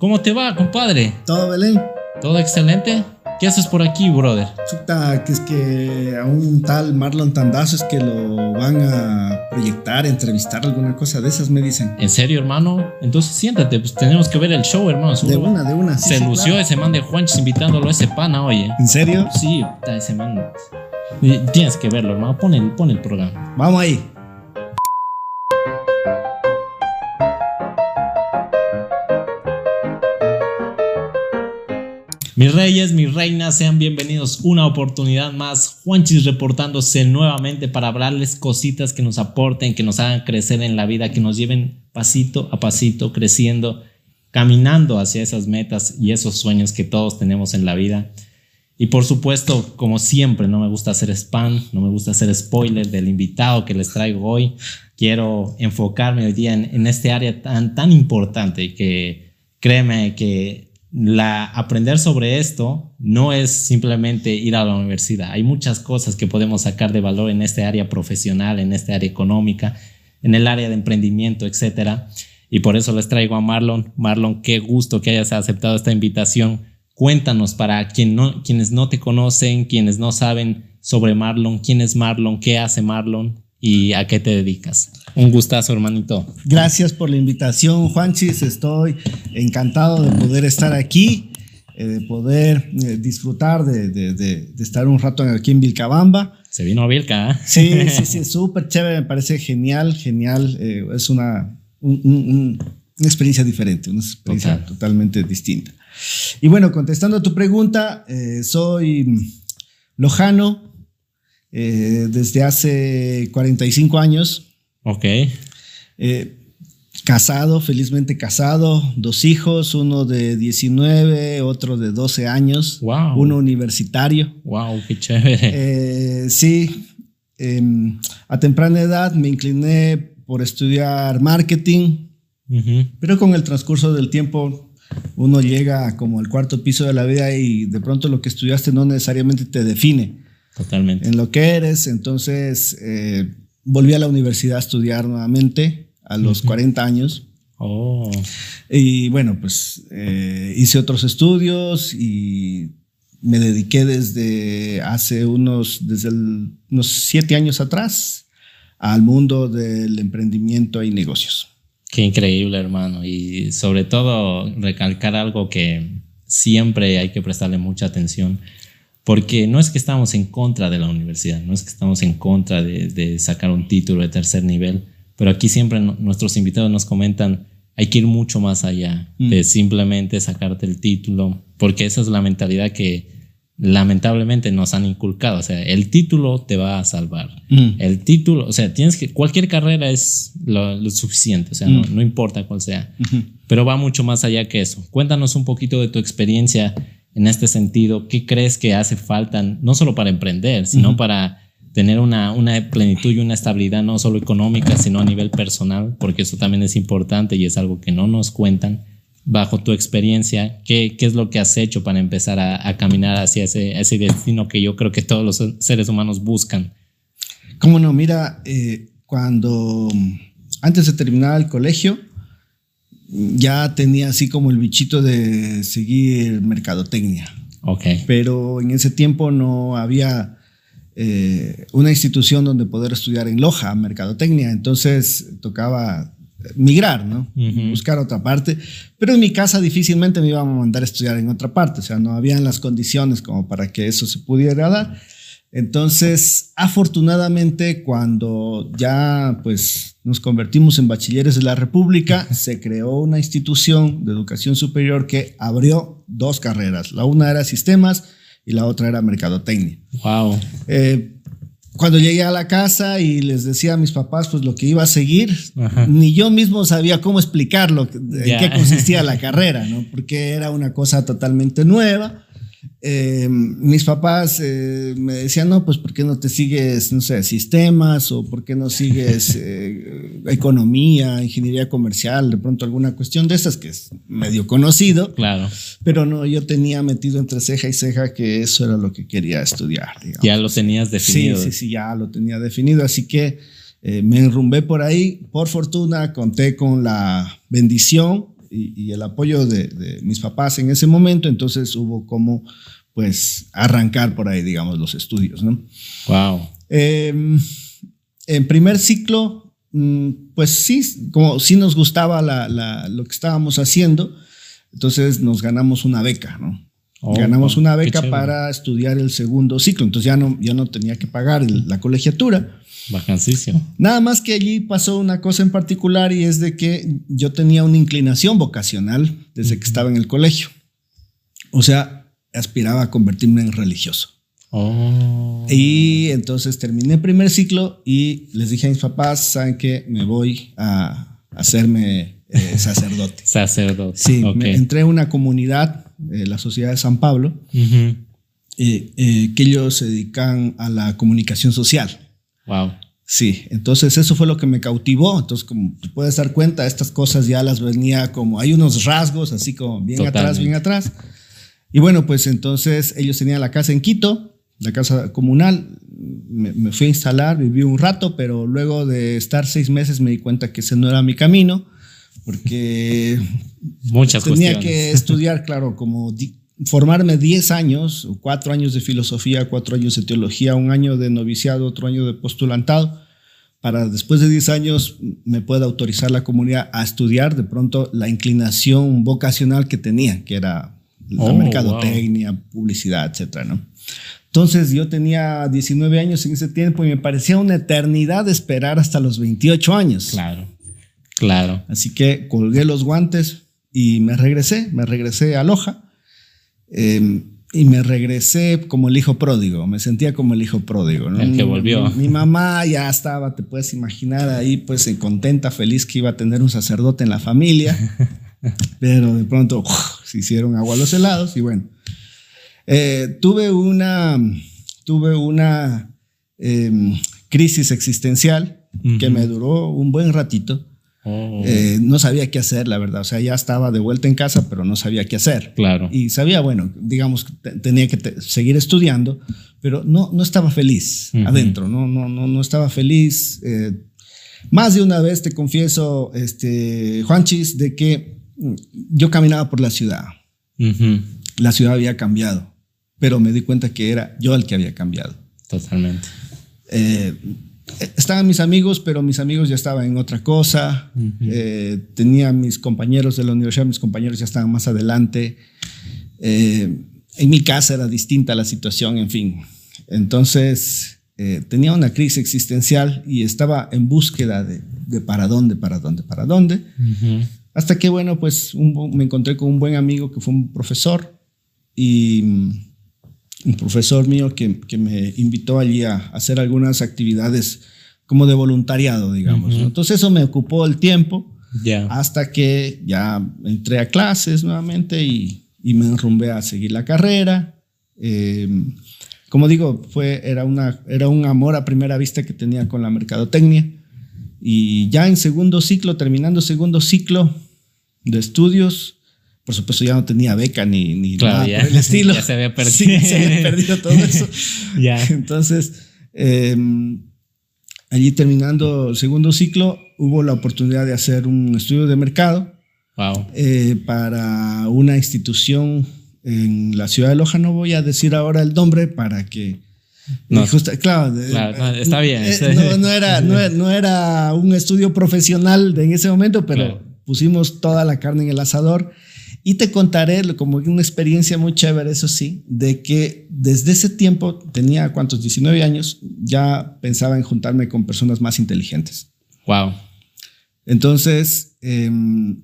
¿cómo te va, compadre? Todo, Belén. ¿Todo excelente? ¿Qué haces por aquí, brother? Chuta, que es que a un tal Marlon Tandazo es que lo van a proyectar, entrevistar, alguna cosa de esas, me dicen. ¿En serio, hermano? Entonces siéntate, pues tenemos que ver el show, hermano. De una, de una. sí, Se sí, lució claro. ese man de Juanchis invitándolo a ese pana, oye. ¿En serio? Sí, ese man. Tienes que verlo, hermano. Pon el, pon el programa. Vamos ahí. Mis reyes, mis reinas, sean bienvenidos una oportunidad más. Juanchis reportándose nuevamente para hablarles cositas que nos aporten, que nos hagan crecer en la vida, que nos lleven pasito a pasito creciendo, caminando hacia esas metas y esos sueños que todos tenemos en la vida. Y por supuesto, como siempre, no me gusta hacer spam, no me gusta hacer spoiler del invitado que les traigo hoy. Quiero enfocarme hoy día en, este área tan, tan importante que créeme que la, aprender sobre esto no es simplemente ir a la universidad. Hay muchas cosas que podemos sacar de valor en este área profesional, en este área económica, en el área de emprendimiento, etcétera. Y por eso les traigo a Marlon. Marlon, qué gusto que hayas aceptado esta invitación. Cuéntanos para quien no, quienes no te conocen, quienes no saben sobre Marlon, quién es Marlon, qué hace Marlon y a qué te dedicas. Un gustazo, hermanito. Gracias por la invitación, Juanchis. Estoy encantado de poder estar aquí, eh, de poder eh, disfrutar de, de- de- de estar un rato aquí en Vilcabamba. Se vino a Vilca, ¿eh? Sí, sí, sí, súper chévere, me parece genial, genial. eh, es una, un- un- un- una experiencia diferente, una experiencia Total. totalmente distinta. Y bueno, contestando a tu pregunta, soy lojano eh, desde hace 45 años, Ok. eh, casado, felizmente casado, dos hijos, uno de 19, otro de 12 años, Wow. uno universitario. Wow, qué chévere. Eh, sí, em, a temprana edad me incliné por estudiar marketing, pero con el transcurso del tiempo uno llega como al cuarto piso de la vida y de pronto lo que estudiaste no necesariamente te define Totalmente. en lo que eres. Entonces eh, volví a la universidad a estudiar nuevamente a los 40 años. Oh, Y bueno, pues eh, hice otros estudios y me dediqué desde hace unos, desde el- unos siete años atrás al mundo del emprendimiento y negocios. qué increíble, hermano. Y sobre todo recalcar algo que siempre hay que prestarle mucha atención, porque no es que estamos en contra de la universidad, no es que estamos en contra de, de sacar un título de tercer nivel, pero aquí siempre no- nuestros invitados nos comentan, hay que ir mucho más allá de simplemente sacarte el título, porque esa es la mentalidad que lamentablemente nos han inculcado. O sea, el título te va a salvar. Mm. El título, o sea, tienes que, cualquier carrera es lo, lo suficiente, o sea, no, no importa cuál sea, pero va mucho más allá que eso. Cuéntanos un poquito de tu experiencia en este sentido. ¿Qué crees que hace falta, no solo para emprender, sino para tener una, una plenitud y una estabilidad no solo económica, sino a nivel personal? Porque eso también es importante y es algo que no nos cuentan. Bajo tu experiencia, ¿qué, qué es lo que has hecho para empezar a, a caminar hacia ese, ese destino que yo creo que todos los seres humanos buscan? Cómo no, mira, eh, cuando antes de terminar el colegio, ya tenía así como el bichito de seguir mercadotecnia. Ok. pero en ese tiempo no había eh, una institución donde poder estudiar en Loja, mercadotecnia, entonces tocaba migrar, ¿no? Buscar otra parte, pero en mi casa difícilmente me iban a mandar a estudiar en otra parte, o sea, no habían las condiciones como para que eso se pudiera dar. Entonces, afortunadamente, cuando ya pues nos convertimos en bachilleres de la República, se creó una institución de educación superior que abrió dos carreras. La una era sistemas y la otra era mercadotecnia. Wow. Eh, cuando llegué a la casa y les decía a mis papás pues lo que iba a seguir, Ajá. ni yo mismo sabía cómo explicarlo, en qué consistía la carrera, ¿no? Porque era una cosa totalmente nueva. Eh, mis papás eh, me decían, no, pues ¿por qué no te sigues, no sé, sistemas o por qué no sigues eh, economía, ingeniería comercial, de pronto alguna cuestión de esas que es medio conocido, Claro. pero no, yo tenía metido entre ceja y ceja que eso era lo que quería estudiar. digamos. Ya lo tenías definido. Sí, sí, sí, ya lo tenía definido, así que eh, me enrumbé por ahí. Por fortuna conté con la bendición y, el apoyo de, mis papás en ese momento, entonces hubo como pues arrancar por ahí, digamos, los estudios, ¿no? Wow. Em, en primer ciclo, mm, pues sí, como sí nos gustaba lo que estábamos haciendo, entonces nos ganamos una beca, ¿no? Oh, ganamos una beca para estudiar el segundo ciclo, entonces ya no, ya no tenía que pagar la colegiatura. Vacancísimo. Nada más que allí pasó una cosa en particular y es de que yo tenía una inclinación vocacional desde que estaba en el colegio. O sea, aspiraba a convertirme en religioso. Oh. Y entonces terminé el primer ciclo y les dije a mis papás, ¿saben qué? Me voy a hacerme eh, sacerdote. sacerdote. Sí, me entré en una comunidad, eh, la Sociedad de San Pablo, eh, que ellos se dedican a la comunicación social. Wow. Sí, entonces eso fue lo que me cautivó. Entonces, como te puedes dar cuenta, estas cosas ya las venía como, hay unos rasgos así como bien atrás, bien atrás. Y bueno, pues entonces ellos tenían la casa en Quito, la casa comunal. Me, fui a instalar, viví un rato, pero luego de estar seis meses me di cuenta que ese no era mi camino, porque Muchas tenía que estudiar, claro, como formarme 10 años, cuatro años de filosofía, cuatro años de teología, un año de noviciado, otro año de postulantado, para después de 10 años me pueda autorizar la comunidad a estudiar de pronto la inclinación vocacional que tenía, que era la oh, mercadotecnia, publicidad, etcétera, ¿no? Entonces yo tenía 19 años en ese tiempo y me parecía una eternidad esperar hasta los 28 años. Claro, claro. Así que colgué los guantes y me regresé, me regresé a Loja Em, y me regresé como el hijo pródigo, me sentía como el hijo pródigo. ¿no? El que volvió. Mi, mamá ya estaba, te puedes imaginar, ahí pues contenta, feliz que iba a tener un sacerdote en la familia, pero de pronto se hicieron agua a los helados y bueno, eh, tuve una, tuve una em, crisis existencial que me duró un buen ratito Oh. Eh, no sabía qué hacer, la verdad. O sea, ya estaba de vuelta en casa, pero no sabía qué hacer. Claro. Y sabía, bueno, digamos, tenía que seguir estudiando, pero no, no estaba feliz adentro, no, no, no, no estaba feliz. Eh, más de una vez te confieso, este, Juanchis, de que mm, yo caminaba por la ciudad. La ciudad había cambiado, pero me di cuenta que era yo el que había cambiado. Totalmente. Eh, estaban mis amigos, pero mis amigos ya estaban en otra cosa. Eh, tenía mis compañeros de la universidad, mis compañeros ya estaban más adelante. Eh, en mi casa era distinta la situación, en fin. Entonces eh, tenía una crisis existencial y estaba en búsqueda de, para dónde, para dónde, para dónde. Hasta que, bueno, pues me encontré con un buen amigo que fue un profesor y un profesor mío que, que, me invitó allí a hacer algunas actividades como de voluntariado, digamos. Entonces eso me ocupó el tiempo hasta que ya entré a clases nuevamente y, y me enrumbé a seguir la carrera. Em, como digo, fue, era, una, era un amor a primera vista que tenía con la mercadotecnia. Y ya en segundo ciclo, terminando segundo ciclo de estudios, por supuesto, ya no tenía beca ni, ni nada por el estilo. ya se había perdido. se había perdido todo eso. ya. Entonces, em, allí terminando el segundo ciclo, hubo la oportunidad de hacer un estudio de mercado wow. Eh, para una institución en la ciudad de Loja. No voy a decir ahora el nombre para que. No, claro, está bien. Eh, no, era, no, era un estudio profesional en ese momento, pero pusimos toda la carne en el asador y te contaré como una experiencia muy chévere, eso sí, de que desde ese tiempo, tenía cuántos, 19 años, ya pensaba en juntarme con personas más inteligentes. Wow. Entonces, em,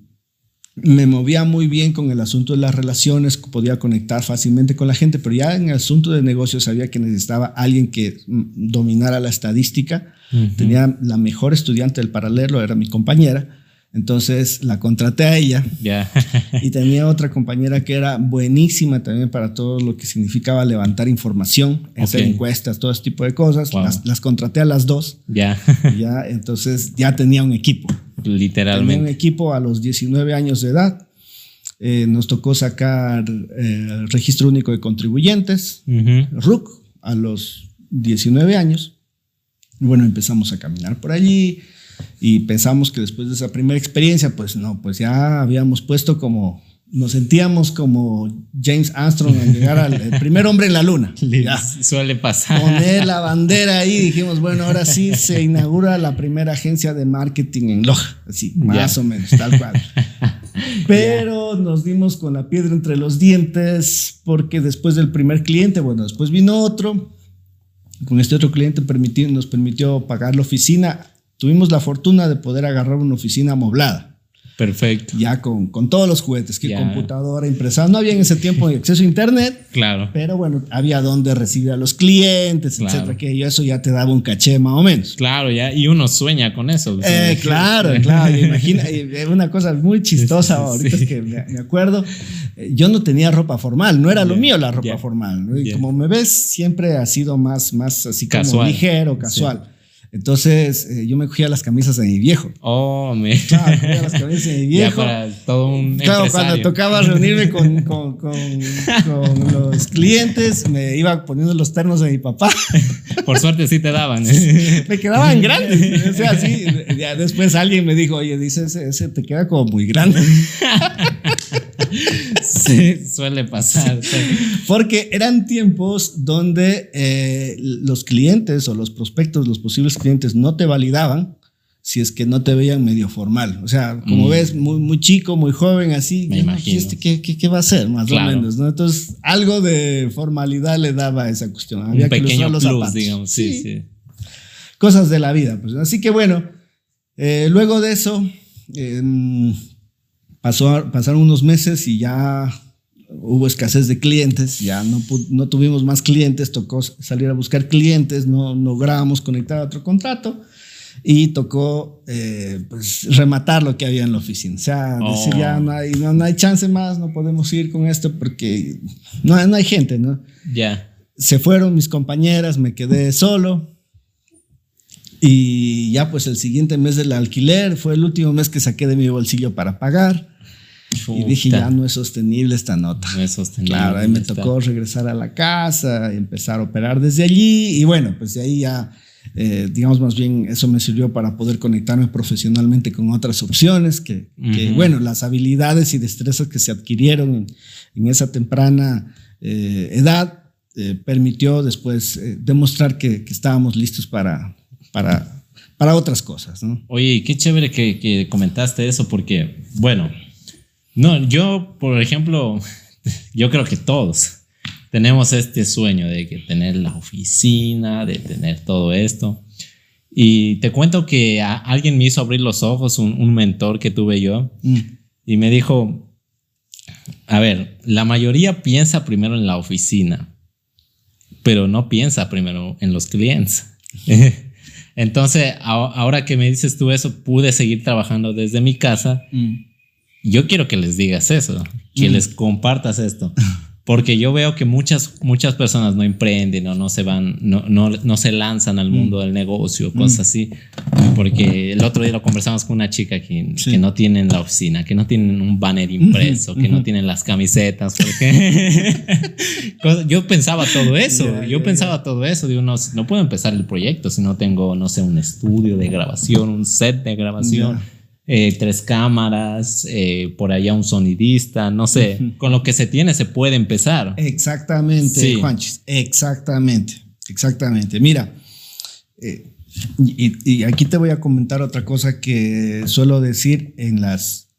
me movía muy bien con el asunto de las relaciones, podía conectar fácilmente con la gente, pero ya en el asunto de negocios sabía que necesitaba alguien que mm, dominara la estadística. Tenía la mejor estudiante del paralelo, era mi compañera entonces la contraté a ella. y tenía otra compañera que era buenísima también para todo lo que significaba levantar información, hacer encuestas, todo ese tipo de cosas. Las, contraté a las dos. Ya. ya. Entonces ya tenía un equipo. Literalmente. Tenía un equipo a los 19 años de edad. Eh, nos tocó sacar eh, el registro único de contribuyentes, RUC, a los 19 años. Y bueno, empezamos a caminar por allí y pensamos que después de esa primera experiencia, pues no, pues ya habíamos puesto como nos sentíamos como James Armstrong al llegar al primer hombre en la luna. Suele pasar. Poner la bandera ahí, dijimos, bueno, ahora sí se inaugura la primera agencia de marketing en Loja, así, más o menos, tal cual. Pero nos dimos con la piedra entre los dientes porque después del primer cliente, bueno, después vino otro, con este otro cliente nos permitió pagar la oficina. Tuvimos la fortuna de poder agarrar una oficina amoblada. Perfecto. Ya con, con todos los juguetes, que computadora, impresora. No había en ese tiempo acceso a internet. Claro. Pero bueno, había donde recibir a los clientes, etcétera, que eso ya te daba un caché más o menos. Claro, ya, y uno sueña con eso. Eh, claro, claro. Imagina, una cosa muy chistosa ahorita es que me, acuerdo. Eh, yo no tenía ropa formal, no era lo mío la ropa formal. Y como me ves, siempre ha sido más, más así como ligero, casual. Entonces eh, yo me cogía las camisas de mi viejo. Oh, me. Claro, cogía las camisas de mi viejo. Ya para todo un. Claro, cuando tocaba reunirme con, con, con, con, los clientes, me iba poniendo los ternos de mi papá. Por suerte sí te daban. ¿eh? me quedaban grandes. O sea, sí. Ya después alguien me dijo, oye, dice, ese, ese te queda como muy grande. Sí, suele pasar. Porque eran tiempos donde eh, los clientes o los prospectos, los posibles clientes no te validaban si es que no te veían medio formal. O sea, como mm. ves, muy, muy chico, muy joven, así. Me imagino. Este, ¿qué, qué, va a ser? Más o menos, ¿no? Entonces, algo de formalidad le daba a esa cuestión. Había Un pequeño los plus, digamos. Sí, sí, Cosas de la vida. Pues. Así que bueno, eh, luego de eso, em, pasó, pasaron unos meses y ya hubo escasez de clientes, ya no, no tuvimos más clientes, tocó salir a buscar clientes, no logramos conectar a otro contrato y tocó eh, pues, rematar lo que había en la oficina. O sea, decir ya oh. no hay, no, hay chance más, no podemos ir con esto porque no, no hay gente, ¿no? Ya. Se fueron mis compañeras, me quedé solo. Y ya pues el siguiente mes del alquiler fue el último mes que saqué de mi bolsillo para pagar. Y dije, ya no es sostenible esta nota. No es sostenible. Claro, ahí me tocó regresar a la casa, y empezar a operar desde allí. Y bueno, pues de ahí ya, eh, digamos más bien, eso me sirvió para poder conectarme profesionalmente con otras opciones, que, bueno, las habilidades y destrezas que se adquirieron en, esa temprana eh, edad eh, permitió después demostrar que, estábamos listos para, para, para otras cosas. ¿no? Oye, qué chévere que, que comentaste eso, porque, bueno, no, yo, por ejemplo, yo creo que todos tenemos este sueño de que tener la oficina, de tener todo esto. Y te cuento que alguien me hizo abrir los ojos, un, mentor que tuve yo, mm. y me dijo, a ver, la mayoría piensa primero en la oficina, pero no piensa primero en los clientes. Entonces, ahora que me dices tú eso, pude seguir trabajando desde mi casa. Mm yo quiero que les digas eso, que les compartas esto. Porque yo veo que muchas, muchas personas no emprenden o no se van, no, no, no se lanzan al mundo del negocio, cosas así. Porque el otro día lo conversamos con una chica que, que no tienen la oficina, que no tienen un banner impreso, que no tienen las camisetas. Porque yo pensaba todo eso, yo pensaba todo eso. Digo, no, no puedo empezar el proyecto si no tengo, no sé, un estudio de grabación, un set de grabación eh, tres cámaras, eh, por allá un sonidista, no sé, con lo que se tiene se puede empezar. Exactamente, Juanchis, exactamente, exactamente. Mira, eh, y, aquí te voy a comentar otra cosa que suelo decir en las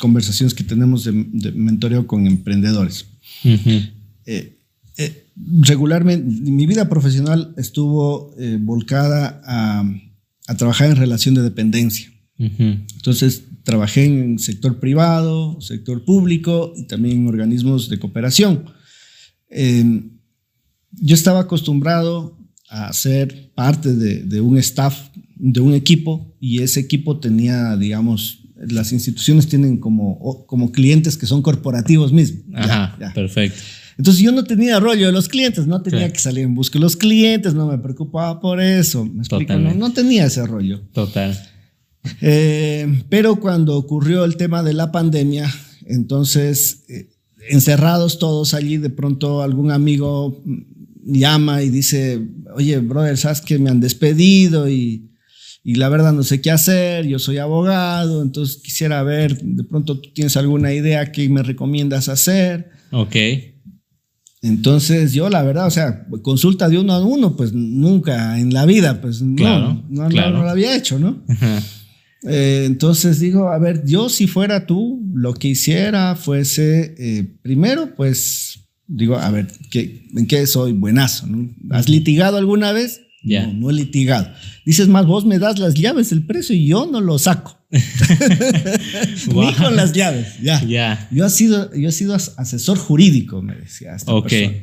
conversaciones que tenemos de, mentoreo con emprendedores. regularmente, mi vida profesional estuvo volcada a, a trabajar en relación de dependencia. Entonces, trabajé en sector privado, sector público y también en organismos de cooperación. Em, yo estaba acostumbrado a ser parte de, un staff, de un equipo, y ese equipo tenía, digamos, las instituciones tienen como, como clientes que son corporativos mismos. Ajá, perfecto. Entonces yo no tenía rollo de los clientes, no tenía que salir en busca de los clientes, no me preocupaba por eso. ¿Me explico? No, no, tenía ese rollo. Total. Eh, pero cuando ocurrió el tema de la pandemia, entonces, eh, encerrados todos allí, de pronto algún amigo llama y dice, oye, brother, ¿sabes que me han despedido? Y, y la verdad no sé qué hacer, yo soy abogado, entonces quisiera ver, de pronto tú tienes alguna idea que me recomiendas hacer. Ok. Entonces yo la verdad, o sea, consulta de uno a uno, pues nunca en la vida, pues no, no, claro. no lo había hecho, ¿no? Ajá. Eh, entonces digo, a ver, yo si fuera tú, lo que hiciera fuese, eh, primero, pues digo, a ver, ¿qué, ¿en qué soy buenazo? ¿no? ¿Has litigado alguna vez? Ya. No, no he litigado. Dices más, vos me das las llaves del precio y yo no lo saco. Ni Guau. con las llaves, ya. Ya. Yo he sido, yo he sido as- asesor jurídico, me decía esta Ok. persona.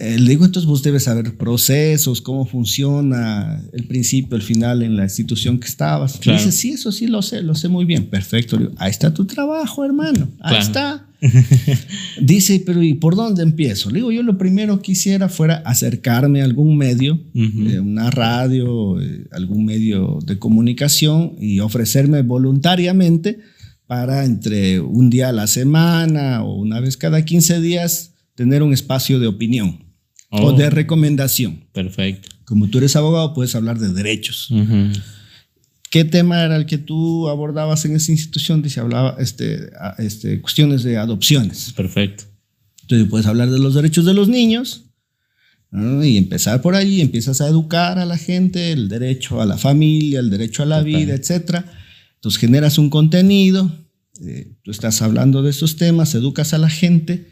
Eh, le digo, entonces vos debes saber procesos, cómo funciona el principio, el final en la institución que estabas. Claro. dice, sí, eso sí lo sé, lo sé muy bien. Perfecto. Le digo, ahí está tu trabajo, hermano. Ahí Claro. está. Dice, pero ¿y por dónde empiezo? Le digo, yo lo primero que hiciera fuera acercarme a algún medio, eh, una radio, eh, algún medio de comunicación y ofrecerme voluntariamente para entre un día a la semana o una vez cada 15 días tener un espacio de opinión Oh. o de recomendación. Perfecto. Como tú eres abogado, puedes hablar de derechos. ¿Qué tema era el que tú abordabas en esa institución? Dice, hablaba este, este, cuestiones de adopciones. Perfecto. Entonces puedes hablar de los derechos de los niños ¿no? y empezar por ahí, empiezas a educar a la gente, el derecho a la familia, el derecho a la Total. vida, etc. Entonces generas un contenido, eh, tú estás hablando de estos temas, educas a la gente,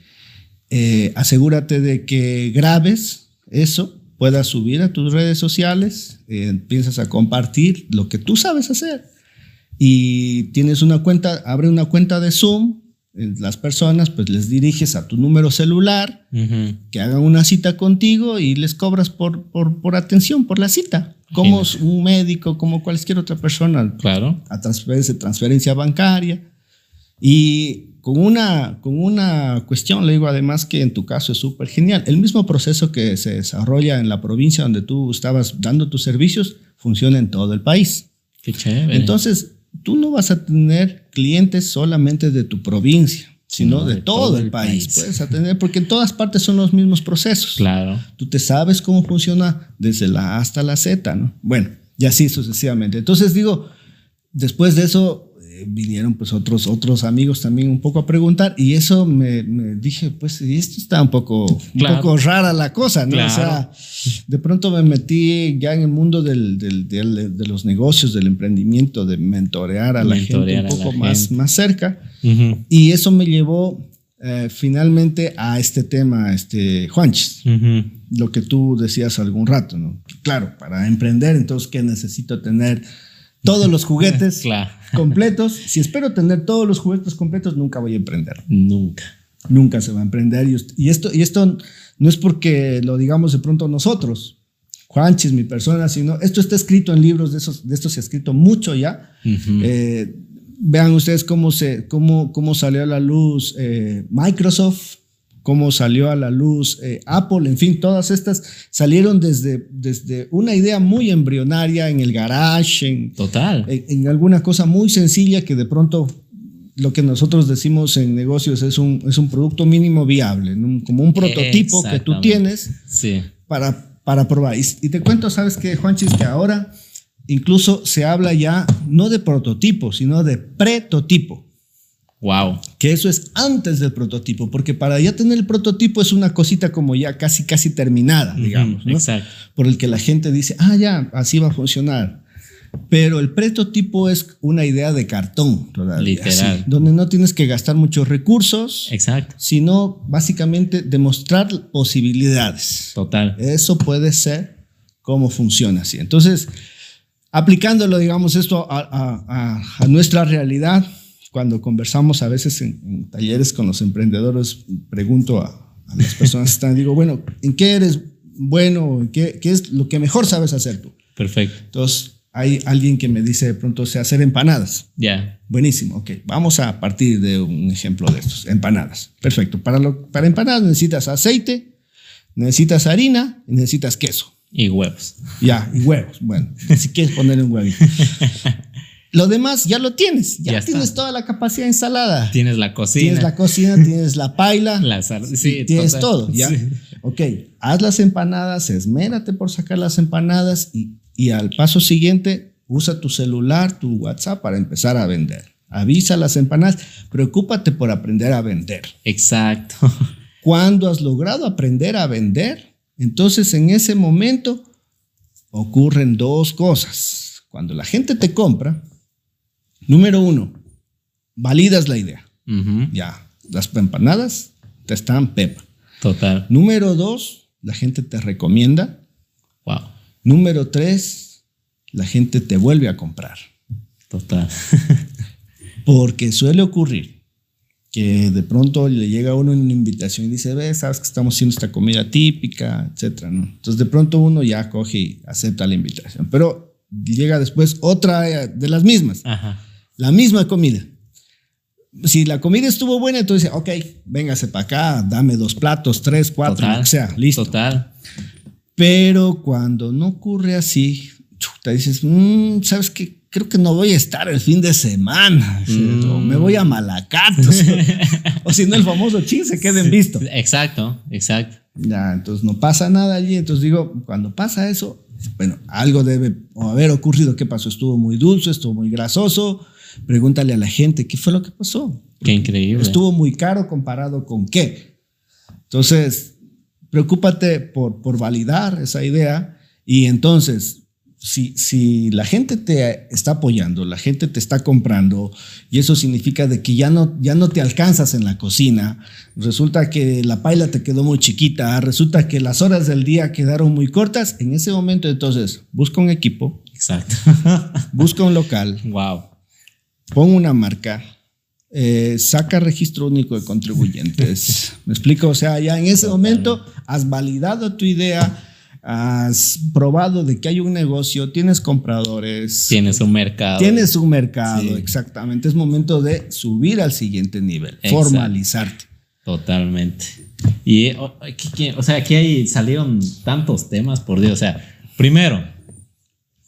eh, asegúrate de que grabes eso, puedas subir a tus redes sociales, eh, empiezas a compartir lo que tú sabes hacer y tienes una cuenta, abre una cuenta de Zoom, eh, las personas pues les diriges a tu número celular, Ujú. que hagan una cita contigo y les cobras por, por, por atención, por la cita, como Imagínate. un médico, como cualquier otra persona, Claro. a transferencia, transferencia bancaria. Y con una, con una cuestión, le digo además que en tu caso es súper genial. El mismo proceso que se desarrolla en la provincia donde tú estabas dando tus servicios funciona en todo el país. Qué chévere. Entonces, tú no vas a tener clientes solamente de tu provincia, sino de, todo, el país. Puedes atender, porque en todas partes son los mismos procesos. Claro. Tú te sabes cómo funciona desde la A hasta la Z, ¿no? Bueno, y así sucesivamente. Entonces digo, después de eso vinieron pues otros, otros amigos también un poco a preguntar y eso me, me dije, pues esto está un poco, un Claro. poco rara la cosa, ¿no? Claro. O sea, de pronto me metí ya en el mundo del, del- del- de los negocios, del emprendimiento, de mentorear a la Mentorear a gente la un poco más, gente. más cerca. Ujú. Y eso me llevó eh, finalmente a este tema, este, Juanchis Ujú. lo que tú decías algún rato, ¿no? Claro, para emprender, entonces, ¿qué necesito tener? Todos los juguetes Claro. completos. Si espero tener todos los juguetes completos, nunca voy a emprender. Nunca. Nunca se va a emprender. Y, esto, y esto no es porque lo digamos de pronto nosotros, Juanchis, mi persona, sino esto está escrito en libros, de, esos, de esto se ha escrito mucho ya. Eh, vean ustedes cómo, se, cómo, cómo salió a la luz eh, Microsoft, cómo salió a la luz eh, Apple, en fin, todas estas salieron desde, desde una idea muy embrionaria en el garage, en, Total. en, en alguna cosa muy sencilla que de pronto lo que nosotros decimos en negocios es un, es un producto mínimo viable, como un prototipo que tú tienes Sí. para, para probar. Y, y te cuento, ¿sabes qué, Juanchis? Que ahora incluso se habla ya no de prototipo, sino de pretotipo. Wow. Que eso es antes del prototipo, porque para ya tener el prototipo es una cosita como ya casi, casi terminada, digamos, ¿no? Exacto. Por el que la gente dice, ah, ya, así va a funcionar. Pero el prototipo es una idea de cartón, todavía, Literal. así, donde no tienes que gastar muchos recursos, Exacto. sino básicamente demostrar posibilidades. Total. Eso puede ser cómo funciona así. Entonces, aplicándolo, digamos, esto a, a- a- a nuestra realidad, cuando conversamos a veces en, en talleres con los emprendedores, pregunto a, a las personas que están, digo, bueno, ¿en qué eres bueno? ¿En qué, qué es lo que mejor sabes hacer tú? Perfecto. Entonces, hay alguien que me dice de pronto, sé hacer empanadas. Ya. Buenísimo, ok. Vamos a partir de un ejemplo de estos. Empanadas. Perfecto. Para, lo, para empanadas necesitas aceite, necesitas harina y necesitas queso. Y huevos. Ya, y huevos. Bueno, si quieres poner un huevito. Lo demás ya lo tienes. Ya, Ya está. tienes toda la capacidad instalada. Tienes la cocina. Tienes la cocina, tienes la paila. La sí, tienes total. todo. Ya. Sí. Ok, haz las empanadas, esmérate por sacar las empanadas y, y al paso siguiente, usa tu celular, tu WhatsApp para empezar a vender. Avisa las empanadas, preocúpate por aprender a vender. Exacto. Cuando has logrado aprender a vender, entonces en ese momento ocurren dos cosas. Cuando la gente te compra, número uno, validas la idea. Ya, las empanadas te están pepa. Total. Número dos, la gente te recomienda. Wow. Número tres, la gente te vuelve a comprar. Total. Porque suele ocurrir que de pronto le llega a uno una invitación y dice, ve, sabes que estamos haciendo esta comida típica, etcétera, ¿no? Entonces de pronto uno ya coge y acepta la invitación. Pero llega después otra de las mismas. Ajá. La misma comida si la comida estuvo buena, entonces, ok, véngase para acá, dame dos platos, tres, cuatro, lo que sea, listo. Total. Pero cuando no ocurre así, te dices, mm, ¿sabes qué? Creo que no voy a estar el fin de semana. O me voy a mm. Malacatos. o si no, el famoso chin se quede en visto. Exacto, exacto. Ya, entonces no pasa nada allí. Entonces digo, cuando pasa eso, bueno, algo debe haber ocurrido. ¿Qué pasó? Estuvo muy dulce, estuvo muy grasoso Pregúntale a la gente qué fue lo que pasó. Qué increíble. Estuvo muy caro comparado con qué. Entonces, preocúpate por, por validar esa idea y entonces, si, si la gente te está apoyando, la gente te está comprando y eso significa de que ya no, ya no te alcanzas en la cocina, resulta que la paila te quedó muy chiquita, resulta que las horas del día quedaron muy cortas, en ese momento entonces busca un equipo. Exacto. busca un local. Wow pon una marca, eh, saca registro único de contribuyentes. ¿Me explico? O sea, ya en ese momento has validado tu idea, has probado de que hay un negocio, tienes compradores. Tienes un mercado. Tienes un mercado, exactamente. Es momento de subir al siguiente nivel, formalizarte. Totalmente. Y, o sea, aquí hay, salieron tantos temas, por Dios. O sea, primero,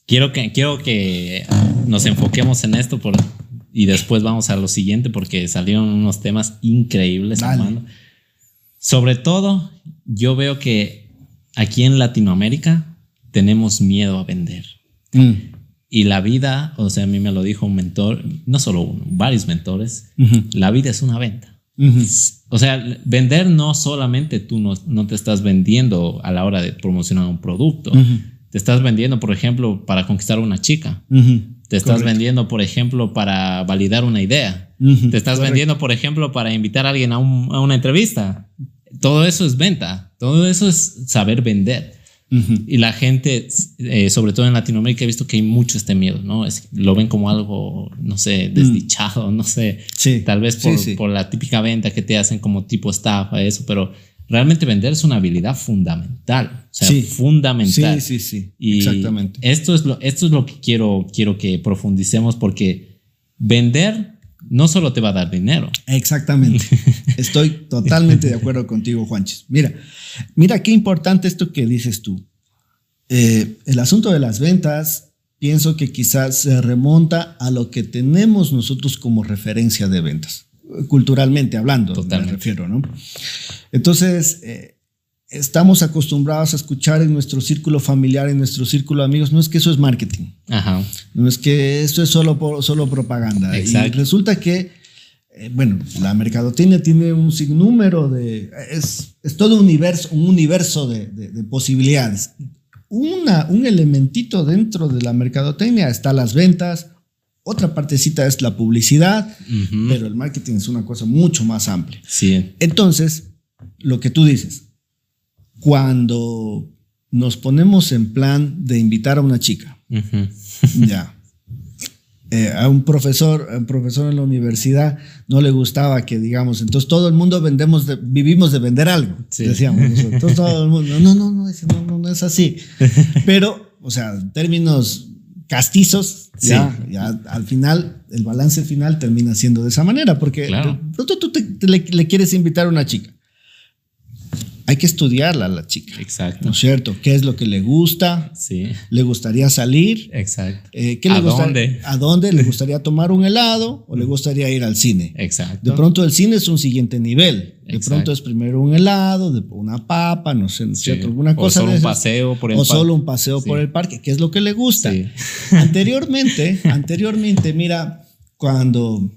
quiero que, quiero que nos enfoquemos en esto por, y después vamos a lo siguiente porque salieron unos temas increíbles. Sobre todo, yo veo que aquí en Latinoamérica tenemos miedo a vender. Mm. Y la vida, o sea, a mí me lo dijo un mentor, no solo uno, varios mentores, la vida es una venta. O sea, vender no solamente tú no, no, te estás vendiendo a la hora de promocionar un producto, te estás vendiendo, por ejemplo, para conquistar a una chica. Te estás vendiendo, por ejemplo, para validar una idea. Te estás vendiendo, por ejemplo, para invitar a alguien a, una entrevista. Todo eso es venta. Todo eso es saber vender. Y la gente, eh, sobre todo en Latinoamérica, he visto que hay mucho este miedo, ¿no? Es, lo ven como algo, no sé, desdichado, no sé. Tal vez por, por, la típica venta que te hacen como tipo estafa, eso, pero realmente vender es una habilidad fundamental. O sea, fundamental. Sí, sí, sí. Y Exactamente. Esto es lo, esto es lo que quiero, quiero que profundicemos porque vender no solo te va a dar dinero. Exactamente. Estoy totalmente de acuerdo contigo, Juanches. Mira, mira qué importante esto que dices tú. Eh, el asunto de las ventas, pienso que quizás se remonta a lo que tenemos nosotros como referencia de ventas culturalmente hablando, me refiero, ¿no? Entonces, eh, estamos acostumbrados a escuchar en nuestro círculo familiar, en nuestro círculo de amigos, no es que eso es marketing, Ajá. no es que eso es solo, solo propaganda. Y resulta que, eh, bueno, la mercadotecnia tiene un sinnúmero de, es, es todo un universo, un universo de, de, posibilidades. Una, un elementito dentro de la mercadotecnia está las ventas, otra partecita es la publicidad, pero el marketing es una cosa mucho más amplia. Sí. Entonces, lo que tú dices, cuando nos ponemos en plan de invitar a una chica, ya. Eh, a un profesor, un profesor en la universidad no le gustaba que digamos, entonces todo el mundo vendemos vivimos de vender algo, decíamos nosotros. todo el mundo, no, no, no, no, no, no es así. Pero, o sea, en términos castizos, ya, ya, al final, el balance final termina siendo de esa manera, porque pronto tú le, quieres invitar a una chica. Hay que estudiarla a la chica. Exacto. ¿No es cierto? ¿Qué es lo que le gusta? Sí. ¿Le gustaría salir? Exacto. Eh, ¿qué ¿A le gusta- dónde? ¿A dónde? ¿Le gustaría tomar un helado o le gustaría ir al cine? Exacto. De pronto el cine es un siguiente nivel. De Exacto. pronto es primero un helado, una papa, no sé, ¿no es Sí. cierto? Alguna O cosa solo de un paseo por el O parque. solo un paseo Sí. por el parque, que es lo que le gusta. Sí. Anteriormente, anteriormente, mira, cuando,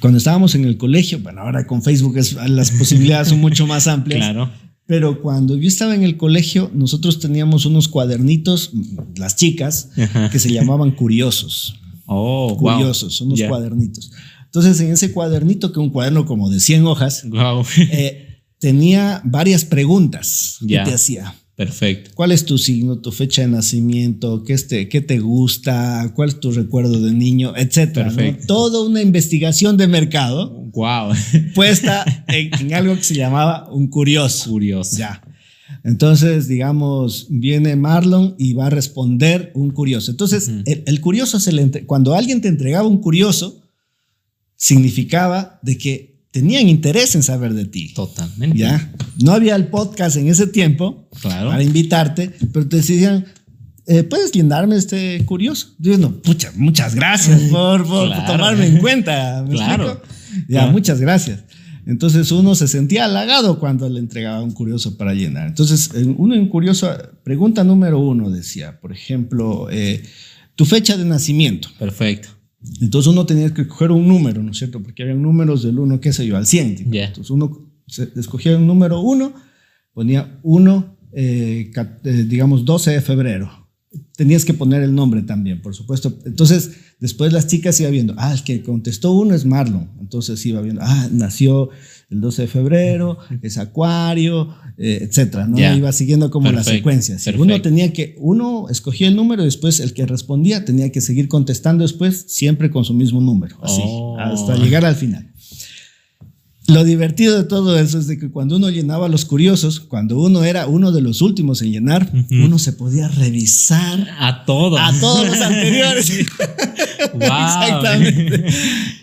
cuando estábamos en el colegio, bueno, ahora con Facebook es- las posibilidades son mucho más amplias. Claro. Pero cuando yo estaba en el colegio, nosotros teníamos unos cuadernitos, las chicas, Ajá. que se llamaban curiosos. Oh, wow. Curiosos, unos cuadernitos. Entonces, en ese cuadernito, que es un cuaderno como de 100 hojas, Wow. eh, tenía varias preguntas que te hacía. Perfecto. ¿Cuál es tu signo, tu fecha de nacimiento? ¿Qué, este, qué te gusta? ¿Cuál es tu recuerdo de niño? Etcétera. ¿no? Perfecto. Toda una investigación de mercado Wow. puesta en, en algo que se llamaba un curioso. Curioso. Ya. Entonces, digamos, viene Marlon y va a responder un curioso. Entonces, el, el curioso se le entre- cuando alguien te entregaba un curioso, significaba de que tenían interés en saber de ti. Totalmente. Ya. No había el podcast en ese tiempo Claro. para invitarte, pero te decían, eh, ¿puedes llenarme este curioso? Yo no, pucha, muchas gracias por, por Claro. tomarme en cuenta. ¿me Claro. explico? Ya, Claro. muchas gracias. Entonces uno se sentía halagado cuando le entregaba un curioso para llenar. Entonces, en- uno en curioso, pregunta número uno decía, por ejemplo, eh, tu fecha de nacimiento. Perfecto. Entonces uno tenía que coger un número, ¿no es cierto? Porque había números del 1, qué sé yo, al 100. tipo. Ya. Entonces uno se- escogía un número 1, ponía 1, digamos 12 de febrero. Tenías que poner el nombre también, por supuesto. Entonces después las chicas iban viendo, ah, el que contestó uno es Marlon. Entonces iba viendo, ah, nació el 12 de febrero, es acuario, eh, etcétera. ¿no? Iba siguiendo como la Perfecto, secuencia. Si uno tenía que, uno escogía el número y después el que respondía tenía que seguir contestando después, siempre con su mismo número, así, Oh. hasta llegar al final. Lo divertido de todo eso es de que cuando uno llenaba los curiosos, cuando uno era uno de los últimos en llenar, uno se podía revisar A todos. a todos los anteriores. Wow. Exactamente.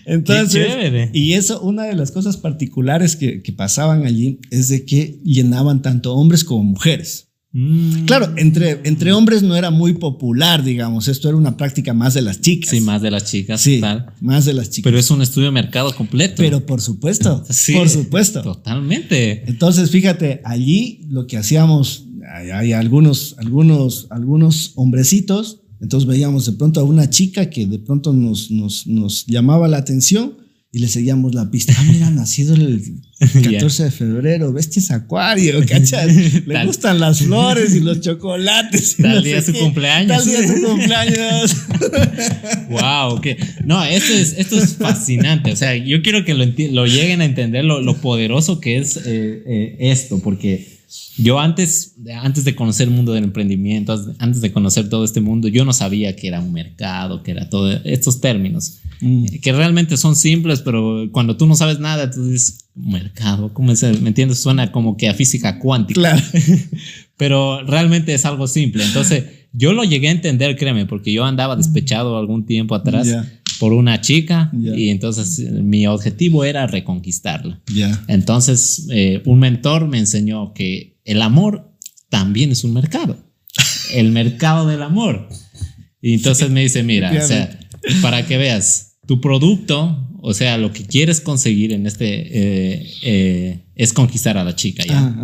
Entonces, y eso, una de las cosas particulares que, que pasaban allí es de que llenaban tanto hombres como mujeres. Mm. Claro, entre, entre hombres no era muy popular, digamos. Esto era una práctica más de las chicas. Sí, más de las chicas. Sí, tal. más de las chicas. Pero es un estudio de mercado completo. Pero por supuesto, Sí, por supuesto. Totalmente. Entonces, fíjate, allí lo que hacíamos, hay, hay algunos, algunos, algunos hombrecitos, entonces veíamos de pronto a una chica que de pronto nos, nos, nos llamaba la atención y le seguíamos la pista. Ah, mira, nacido el 14 de febrero, bestia es acuario, ¿cachas? Le Tal- gustan las flores y los chocolates. y Tal no día su qué. cumpleaños. Tal día su cumpleaños. Wow, que no, esto es, esto es fascinante. O sea, yo quiero que lo, lo lleguen a entender lo, lo poderoso que es eh, eh, esto, porque yo antes, antes de conocer el mundo del emprendimiento, antes de conocer todo este mundo, yo no sabía que era un mercado, que era todo estos términos, Mm. que realmente son simples, pero cuando tú no sabes nada, tú dices, mercado, ¿cómo es? el-?" ¿Me entiendes? Suena como que a física cuántica Claro. pero realmente es algo simple. Entonces, yo lo llegué a entender, créeme, porque yo andaba despechado algún tiempo atrás. Por una chica y entonces eh, mi objetivo era reconquistarla. Ya. Entonces, eh, un mentor me enseñó que el amor también es un mercado, el mercado del amor. Y entonces me dice, mira, o sea, para que veas, tu producto, o sea, lo que quieres conseguir en este, eh, eh, es conquistar a la chica, ¿ya?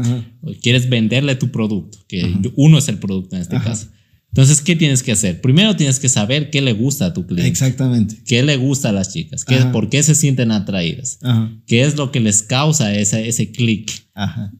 O quieres venderle tu producto, que uno es el producto en este Ajá. caso. Entonces, ¿qué tienes que hacer? Primero tienes que saber qué le gusta a tu cliente, Exactamente. qué le gusta a las chicas, qué, por qué se sienten atraídas, Ajá. qué es lo que les causa ese, ese clic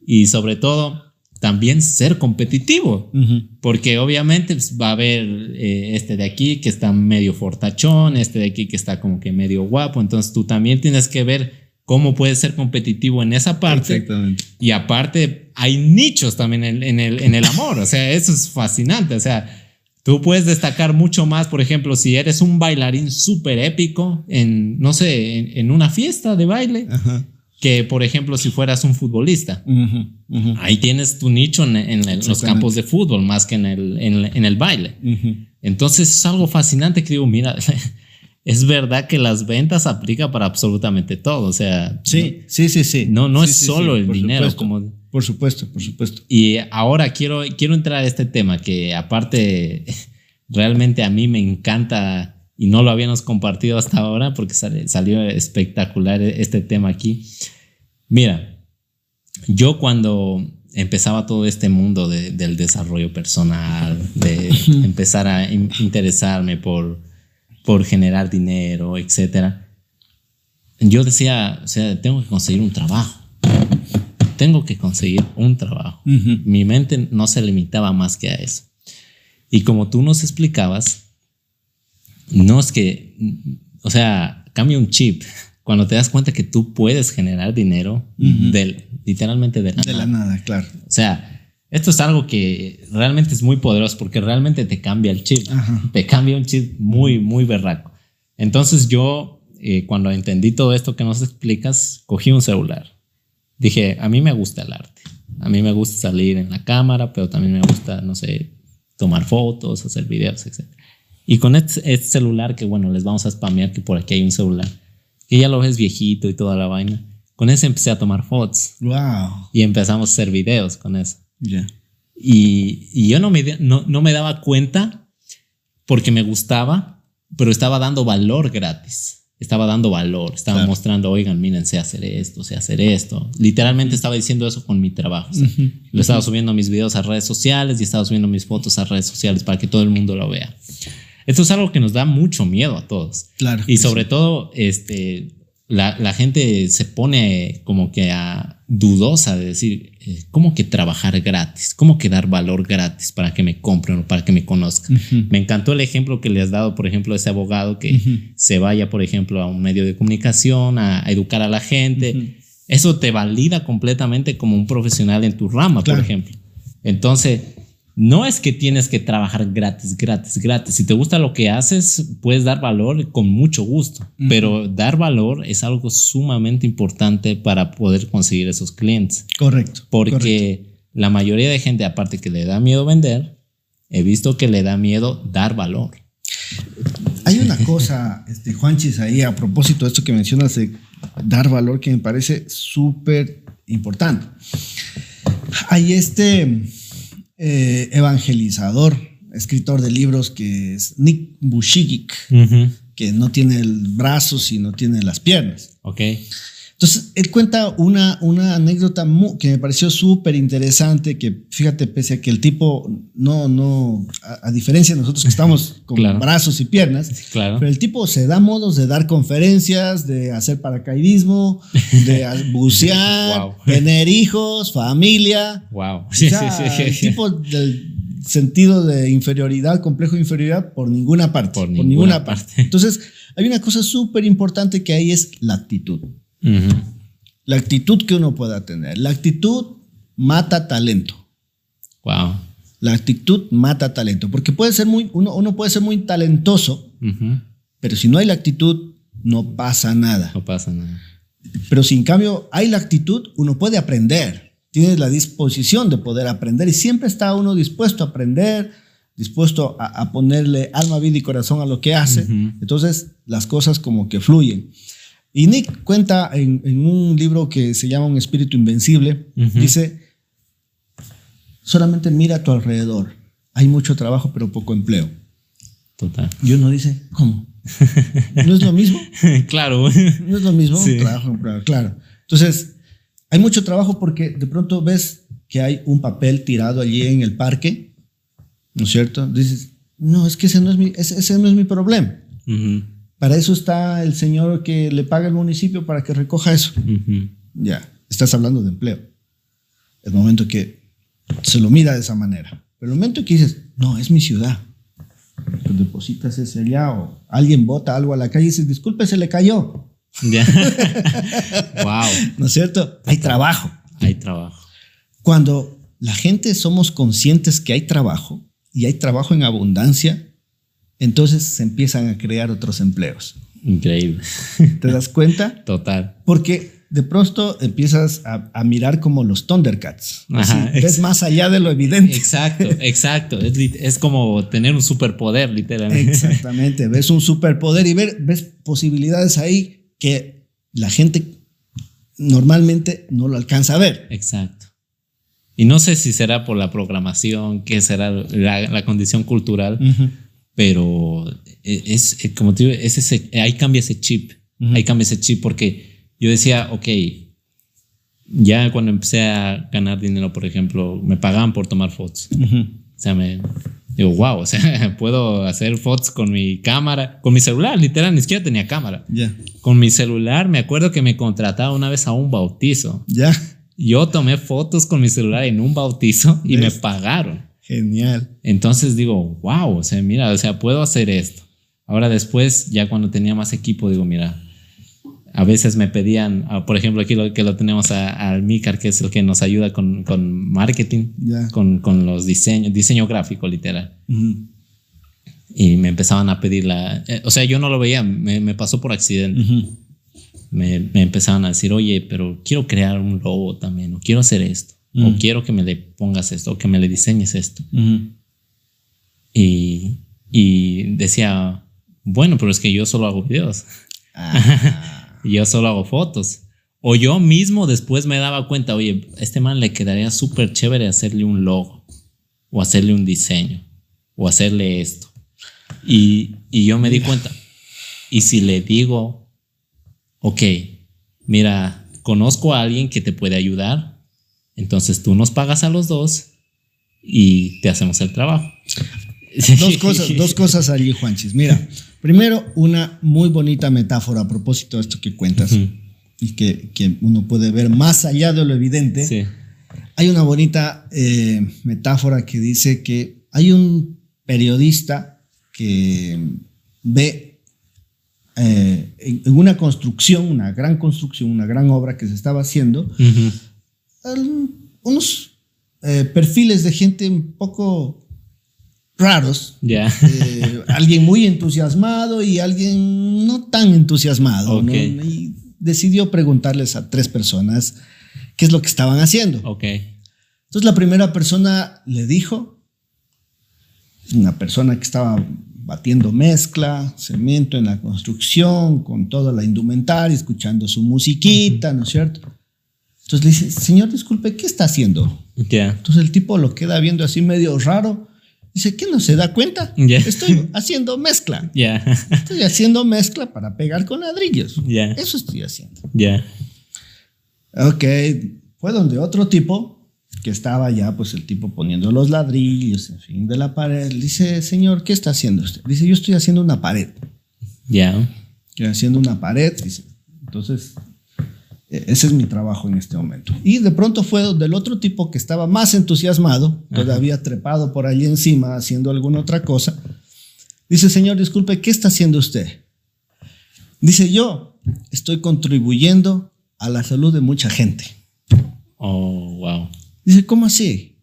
y sobre todo también ser competitivo. Ujú. Porque obviamente pues, va a haber eh, este de aquí que está medio fortachón, este de aquí que está como que medio guapo. Entonces tú también tienes que ver cómo puedes ser competitivo en esa parte. Exactamente. Y aparte, hay nichos también en, en el, en el amor. O sea, eso es fascinante. O sea, tú puedes destacar mucho más, por ejemplo, si eres un bailarín súper épico en, no sé, en, en una fiesta de baile, Ajá. que por ejemplo, si fueras un futbolista. Ahí tienes tu nicho en, en el- los campos de fútbol más que en el, en, el baile. Entonces es algo fascinante que digo, mira, es verdad que las ventas aplica para absolutamente todo. O sea, Sí, sí, sí, sí. no, no Sí, es sí, solo sí, el dinero, supuesto, como, por supuesto, por supuesto. Y ahora quiero, quiero entrar a este tema que aparte realmente a mí me encanta y no lo habíamos compartido hasta ahora porque salió espectacular este tema aquí. Mira, yo cuando empezaba todo este mundo del desarrollo personal, de empezar a interesarme por, por generar dinero, etcétera, yo decía, o sea, tengo que conseguir un trabajo tengo que conseguir un trabajo. Mi mente no se limitaba más que a eso. Y como tú nos explicabas, no es que, o sea, cambia un chip. Cuando te das cuenta que tú puedes generar dinero del, literalmente de la nada. De la nada, claro. O sea, esto es algo que realmente es muy poderoso porque realmente te cambia el chip. Te cambia un chip muy, muy berraco. Entonces yo, eh, cuando entendí todo esto que nos explicas, cogí un celular dije, a mí me gusta el arte. A mí me gusta salir en la cámara, pero también me gusta, no sé, tomar fotos, hacer videos, etc. Y con este, este, celular, que bueno, les vamos a spamear que por aquí hay un celular, que ya lo ves viejito y toda la vaina. Con ese empecé a tomar fotos. Wow. Y empezamos a hacer videos con eso. Ya. Y, y, yo no me, no, no me daba cuenta porque me gustaba, pero estaba dando valor gratis estaba dando valor, estaba mostrando, oigan, miren, sé hacer esto, sé hacer esto. Literalmente estaba diciendo eso con mi trabajo. Lo estaba subiendo mis videos a redes sociales y estaba subiendo mis fotos a redes sociales para que todo el mundo lo vea. Esto es algo que nos da mucho miedo a todos. Claro. Y sobre todo, este, la, la, gente se pone como que a dudosa de decir, eh, ¿cómo que trabajar gratis? ¿Cómo que dar valor gratis para que me compren o para que me conozcan? Me encantó el ejemplo que le has dado, por ejemplo, a ese abogado que se vaya, por ejemplo, a un medio de comunicación a, educar a la gente. Eso te valida completamente como un profesional en tu rama, por ejemplo. Entonces, no es que tienes que trabajar gratis, gratis, gratis. Si te gusta lo que haces, puedes dar valor con mucho gusto, pero dar valor es algo sumamente importante para poder conseguir esos clientes. Correcto. Porque la mayoría de gente, aparte que le da miedo vender, he visto que le da miedo dar valor. Hay una cosa, este, Juanchis, ahí a propósito de esto que mencionas de dar valor que me parece súper importante. Hay este eh, evangelizador, escritor de libros que es Nick Bushigik, que no tiene el brazo, sino tiene las piernas. Ok. Entonces, él cuenta una, una anécdota que me pareció súper interesante, que fíjate, pese a que el tipo no, no, a, diferencia de nosotros que estamos con brazos y piernas, claro. pero el tipo se da modos de dar conferencias, de hacer paracaidismo, de bucear, tener hijos, familia. Wow. el tipo del sentido de inferioridad, complejo de inferioridad, por ninguna parte. Por, ninguna, parte. Entonces, hay una cosa súper importante que ahí es la actitud. La actitud que uno pueda tener. La actitud mata talento. Wow. La actitud mata talento. Porque puede ser muy, uno, uno puede ser muy talentoso, pero si no hay la actitud, no pasa nada. No pasa nada. Pero si en cambio hay la actitud, uno puede aprender. Tiene la disposición de poder aprender y siempre está uno dispuesto a aprender, dispuesto a, ponerle alma, vida y corazón a lo que hace. Entonces las cosas como que fluyen. Y Nick cuenta en, un libro que se llama Un espíritu invencible, dice, solamente mira a tu alrededor, hay mucho trabajo pero poco empleo. Total. Y uno dice, ¿cómo? ¿No es lo mismo? claro. ¿No es lo mismo? Trabajo, empleo, claro. Entonces, hay mucho trabajo porque de pronto ves que hay un papel tirado allí en el parque, ¿no es cierto? Dices, no, es que ese no es mi, ese, no es mi problema. Para eso está el señor que le paga el municipio para que recoja eso. Ya, estás hablando de empleo. El momento que se lo mira de esa manera. Pero el momento que dices, no, es mi ciudad. Pues depositas ese allá o alguien bota algo a la calle y dices, disculpe, se le cayó. Ya. wow. ¿No es cierto? Hay trabajo. Hay trabajo. Cuando la gente somos conscientes que hay trabajo y hay trabajo en abundancia, entonces se empiezan a crear otros empleos. Increíble. ¿Te das cuenta? Total. Porque de pronto empiezas a, mirar como los Thundercats. Ajá, ves más allá de lo evidente. Exacto, exacto. Es, como tener un superpoder, literalmente. Exactamente. Ves un superpoder y ves posibilidades ahí que la gente normalmente no lo alcanza a ver. Exacto. Y no sé si será por la programación, qué será la, condición cultural, pero e, es, e, como te digo, es ese, ahí cambia ese chip. Ahí cambia ese chip porque yo decía, ok, ya cuando empecé a ganar dinero, por ejemplo, me pagaban por tomar fotos. O sea, me digo, wow, o sea, puedo hacer fotos con mi cámara, con mi celular, literal, ni siquiera tenía cámara. Ya. Con mi celular, me acuerdo que me contrataba una vez a un bautizo. Ya. Yo tomé fotos con mi celular en un bautizo y me pagaron. Genial. Entonces digo, wow, o sea, mira, o sea, puedo hacer esto. Ahora después, ya cuando tenía más equipo, digo, mira, a veces me pedían, por ejemplo, aquí lo, que lo tenemos al Micar, que es el que nos ayuda con, con marketing, con, con, los diseños, diseño gráfico literal. Y me empezaban a pedir la, eh, o sea, yo no lo veía, me, me pasó por accidente. me, me, empezaban a decir, oye, pero quiero crear un logo también, o quiero hacer esto, o quiero que me le pongas esto, o que me le diseñes esto. y, y decía, bueno, pero es que yo solo hago videos. Ah. yo solo hago fotos. O yo mismo después me daba cuenta, oye, a este man le quedaría súper chévere hacerle un logo, o hacerle un diseño, o hacerle esto. Y, y yo me di cuenta, y si le digo, ok, mira, conozco a alguien que te puede ayudar, entonces tú nos pagas a los dos y te hacemos el trabajo. Dos cosas, dos cosas allí, Juanchis. Mira, Primero, una muy bonita metáfora a propósito de esto que cuentas y que, uno puede ver más allá de lo evidente. Hay una bonita eh, metáfora que dice que hay un periodista que ve eh, en una construcción, una gran construcción, una gran obra que se estaba haciendo, unos eh, perfiles de gente un poco raros. Eh, alguien muy entusiasmado y alguien no tan entusiasmado. Y decidió preguntarles a tres personas qué es lo que estaban haciendo. Okay. Entonces la primera persona le dijo, una persona que estaba batiendo mezcla, cemento en la construcción, con toda la indumentaria, escuchando su musiquita, ¿no es cierto? Entonces le dice, señor, disculpe, ¿qué está haciendo? Ya. Entonces el tipo lo queda viendo así medio raro Dice, ¿qué no se da cuenta? Estoy haciendo mezcla. Estoy haciendo mezcla para pegar con ladrillos. Eso estoy haciendo. Ya. Ok, fue donde otro tipo, que estaba ya, pues el tipo poniendo los ladrillos, en fin, de la pared. Dice, señor, ¿qué está haciendo usted? Dice, yo estoy haciendo una pared. Ya. Estoy haciendo una pared. Dice, entonces ese es mi trabajo en este momento. Y de pronto fue del otro tipo que estaba más entusiasmado, todavía trepado por allí encima haciendo alguna otra cosa. Dice, señor, disculpe, ¿qué está haciendo usted? Dice, yo estoy contribuyendo a la salud de mucha gente. Oh, wow. Dice, ¿cómo así?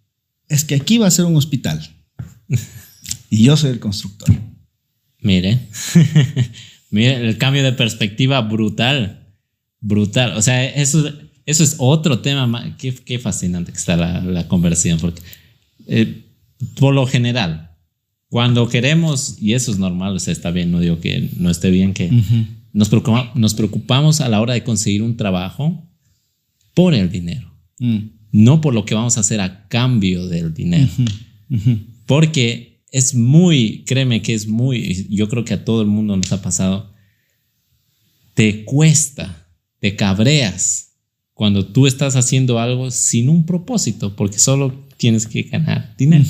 Es que aquí va a ser un hospital. y yo soy el constructor. Mire, mire el cambio de perspectiva brutal brutal. O sea, eso, eso es otro tema. Qué, qué fascinante que está la, la conversión, porque eh, por lo general, cuando queremos, y eso es normal, o sea, está bien, no digo que no esté bien, que nos, preocupamos, nos preocupamos a la hora de conseguir un trabajo por el dinero, mm. no por lo que vamos a hacer a cambio del dinero. Porque es muy, créeme que es muy, yo creo que a todo el mundo nos ha pasado, te cuesta te cabreas cuando tú estás haciendo algo sin un propósito, porque solo tienes que ganar dinero.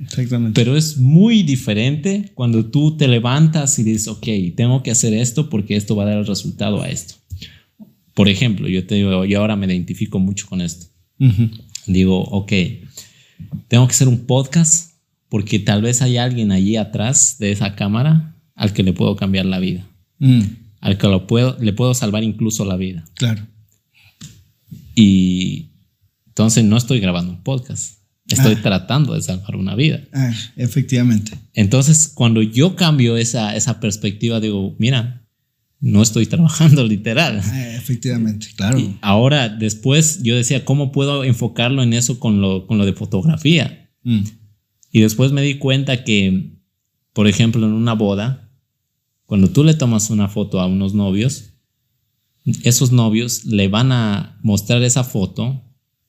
Exactamente. Pero es muy diferente cuando tú te levantas y dices, ok, tengo que hacer esto porque esto va a dar el resultado a esto. Por ejemplo, yo te digo, y ahora me identifico mucho con esto. Digo, ok, tengo que hacer un podcast porque tal vez hay alguien allí atrás de esa cámara al que le puedo cambiar la vida. Mm al que lo puedo, le puedo salvar incluso la vida. Claro. Y entonces no estoy grabando un podcast. Estoy ah. tratando de salvar una vida. Ah, efectivamente. Entonces, cuando yo cambio esa, esa perspectiva, digo, mira, no estoy trabajando literal. Ah, efectivamente, claro. ahora, después yo decía, ¿cómo puedo enfocarlo en eso con lo, con lo de fotografía? Mm. Y después me di cuenta que, por ejemplo, en una boda, cuando tú le tomas una foto a unos novios, esos novios le van a mostrar esa foto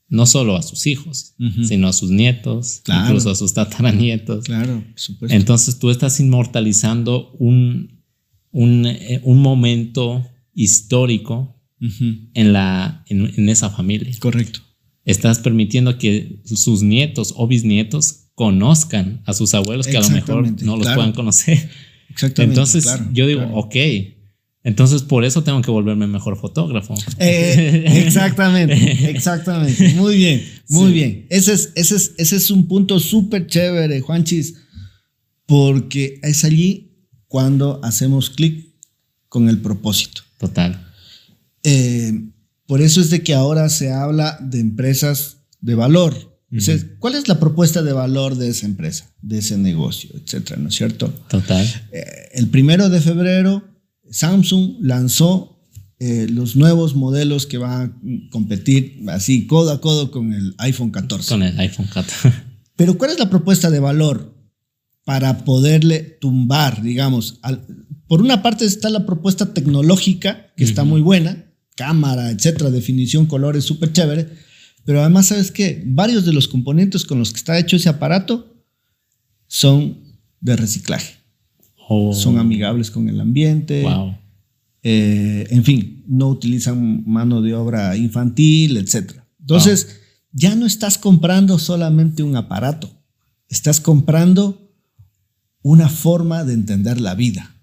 no solo a sus hijos, sino a sus nietos, incluso a sus tataranietos. Claro, supuesto. Entonces tú estás inmortalizando un, un, eh, un momento histórico en, la, en, esa familia. Correcto. Estás permitiendo que sus nietos o bisnietos conozcan a sus abuelos que a lo mejor no los puedan conocer. Exactamente. Entonces yo digo, ok, entonces por eso tengo que volverme mejor fotógrafo. Eh, exactamente, exactamente. Muy bien, muy bien. Ese es, ese, es, ese es un punto súper chévere, Juanchis, porque es allí cuando hacemos clic con el propósito. Total. Eh, por eso es de que ahora se habla de empresas de valor. ¿Cuál es la propuesta de valor de esa empresa, de ese negocio, etcétera, ¿no es cierto? Total. Eh, el primero de febrero, Samsung lanzó eh, los nuevos modelos que van a competir así codo a codo con el iPhone 14. Con el iPhone 14. Pero ¿cuál es la propuesta de valor para poderle tumbar, digamos? por una parte está la propuesta tecnológica, que está muy buena, cámara, etcétera, definición, colores, súper chévere. Pero además, ¿sabes qué? Varios de los componentes con los que está hecho ese aparato son de reciclaje. Oh. Son amigables con el ambiente. Eh, en fin, no utilizan mano de obra infantil, etcétera. Entonces, ya no estás comprando solamente un aparato, estás comprando una forma de entender la vida.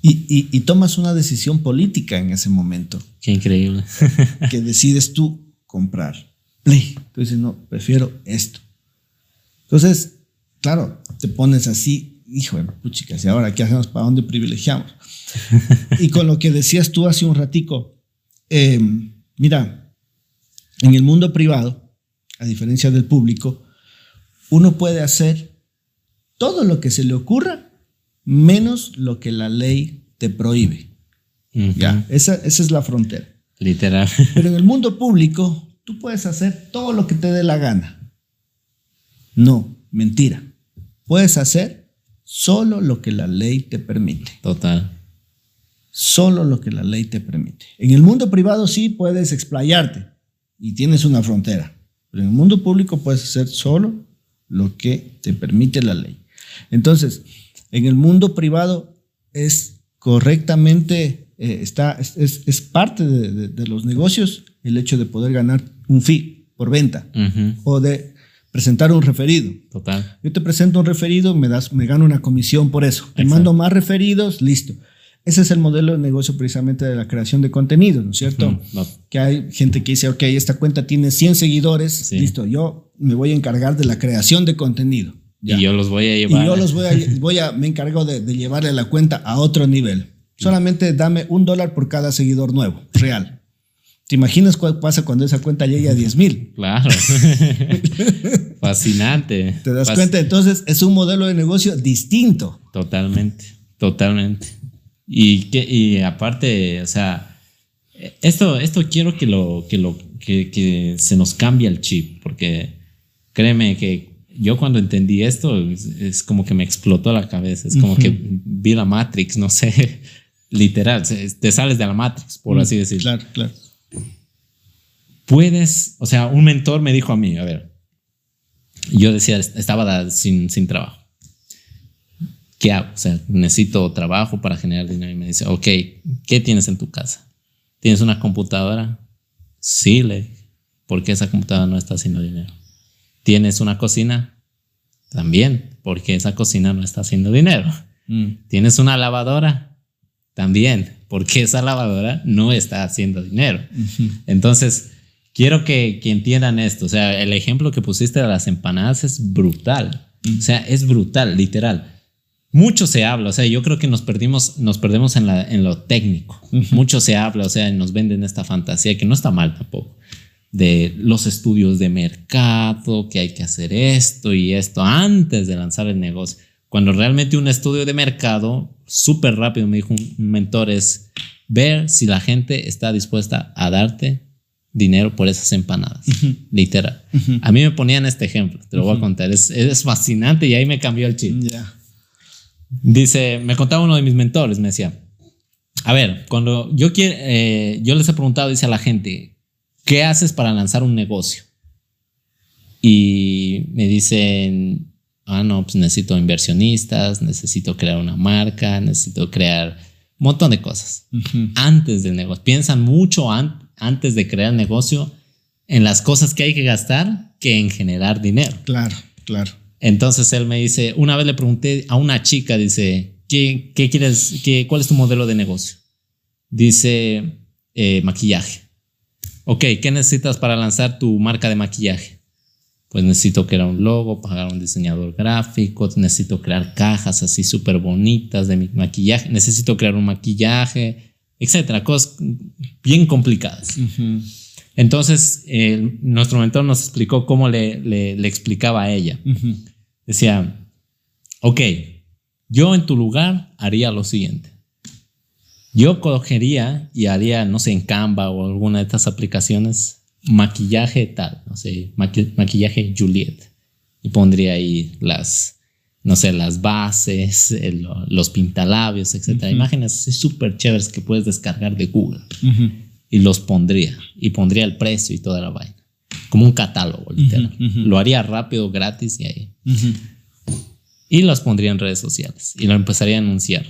Y, tomas una decisión política en ese momento. Qué increíble. que decides tú comprar. Play. Tú dices, no, prefiero esto. Entonces, claro, te pones así, hijo de puchicas, y ahora qué hacemos, para dónde privilegiamos. y con lo que decías tú hace un ratico, em, mira, en el mundo privado, a diferencia del público, uno puede hacer todo lo que se le ocurra menos lo que la ley te prohíbe. Ya, esa, esa es la frontera. Literal. Pero en el mundo público, tú puedes hacer todo lo que te dé la gana. No, mentira. Puedes hacer solo lo que la ley te permite. Total. Solo lo que la ley te permite. En el mundo privado sí puedes explayarte y tienes una frontera. Pero en el mundo público puedes hacer solo lo que te permite la ley. Entonces, en el mundo privado es correctamente, eh, está, es, parte de, los negocios el hecho de poder ganar un fee por venta o de presentar un referido. Total. Yo te presento un referido, me, das, me gano una comisión por eso. Te mando más referidos, listo. Ese es el modelo de negocio precisamente de la creación de contenido, ¿no es cierto? Que hay gente que dice, ok, esta cuenta tiene 100 seguidores, listo, yo me voy a encargar de la creación de contenido. Y yo los voy a llevar. Y yo los voy a, voy a me encargo de, llevarle la cuenta a otro nivel. Solamente dame un dólar por cada seguidor nuevo, real. ¿Te imaginas cuál pasa cuando esa cuenta llegue a 10 mil? Claro. Fascinante. ¿Te das cuenta? Entonces es un modelo de negocio distinto. Totalmente, totalmente. Y, que, y aparte, o sea, esto, esto quiero que, lo, que, lo, que, que se nos cambie el chip, porque créeme que yo cuando entendí esto, es, como que me explotó la cabeza. Es como que vi la Matrix, no sé, literal, te sales de la Matrix, por así decirlo. Claro, claro. Puedes, o sea, un mentor me dijo a mí, a ver, yo decía, estaba sin, sin trabajo. ¿Qué hago? O sea, necesito trabajo para generar dinero. Y me dice, ok, ¿qué tienes en tu casa? ¿Tienes una computadora? Sí, le. ¿Por qué esa computadora no está haciendo dinero? ¿Tienes una cocina? También, porque esa cocina no está haciendo dinero. Mm. ¿Tienes una lavadora? También, porque esa lavadora no está haciendo dinero. Entonces, quiero que, entiendan esto. O sea, el ejemplo que pusiste de las empanadas es brutal. O sea, es brutal, literal. Mucho se habla, o sea, yo creo que nos perdimos, nos perdemos en, la, en lo técnico. Mucho se habla, o sea, nos venden esta fantasía que no está mal tampoco de los estudios de mercado, que hay que hacer esto y esto antes de lanzar el negocio. Cuando realmente un estudio de mercado, súper rápido, me dijo un mentor, es ver si la gente está dispuesta a darte dinero por esas empanadas. Literal. A mí me ponían este ejemplo, te lo voy a contar. Es, es, fascinante y ahí me cambió el chip. Dice, me contaba uno de mis mentores, me decía, a ver, cuando yo, quiero, eh, yo les he preguntado, dice a la gente, ¿Qué haces para lanzar un negocio? y me dicen, ah, no, pues necesito inversionistas, necesito crear una marca, necesito crear un montón de cosas. Antes del negocio. Piensan mucho antes de crear negocio en las cosas que hay que gastar que en generar dinero. Claro, claro. Entonces él me dice, una vez le pregunté a una chica, dice, ¿qué, qué quieres, qué, cuál es tu modelo de negocio? Dice, eh, maquillaje. Ok, ¿qué necesitas para lanzar tu marca de maquillaje? Pues necesito crear un logo, pagar a un diseñador gráfico, necesito crear cajas así súper bonitas de mi maquillaje, necesito crear un maquillaje, etcétera, cosas bien complicadas. Entonces, nuestro mentor nos explicó cómo le, le, explicaba a ella. Decía, ok, yo en tu lugar haría lo siguiente. Yo cogería y haría, no sé, en Canva o alguna de estas aplicaciones, maquillaje tal, no sé, maquillaje Juliet. Y pondría ahí las, no sé, las bases, los pintalabios, etcétera. Imágenes súper chéveres que puedes descargar de Google y los pondría y pondría el precio y toda la vaina. Como un catálogo, literal. Lo haría rápido, gratis y ahí. Y los pondría en redes sociales y lo empezaría a anunciar.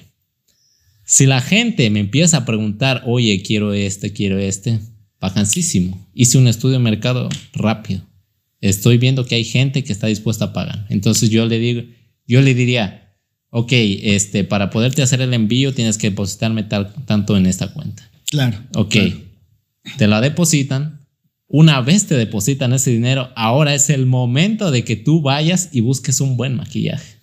Si la gente me empieza a preguntar, oye, quiero este, quiero este, vacancísimo. Hice un estudio de mercado rápido. Estoy viendo que hay gente que está dispuesta a pagar. Entonces yo le digo, yo le diría, ok, este, para poderte hacer el envío tienes que depositarme tal, tanto en esta cuenta. Claro. Ok te la depositan. Una vez te depositan ese dinero, ahora es el momento de que tú vayas y busques un buen maquillaje.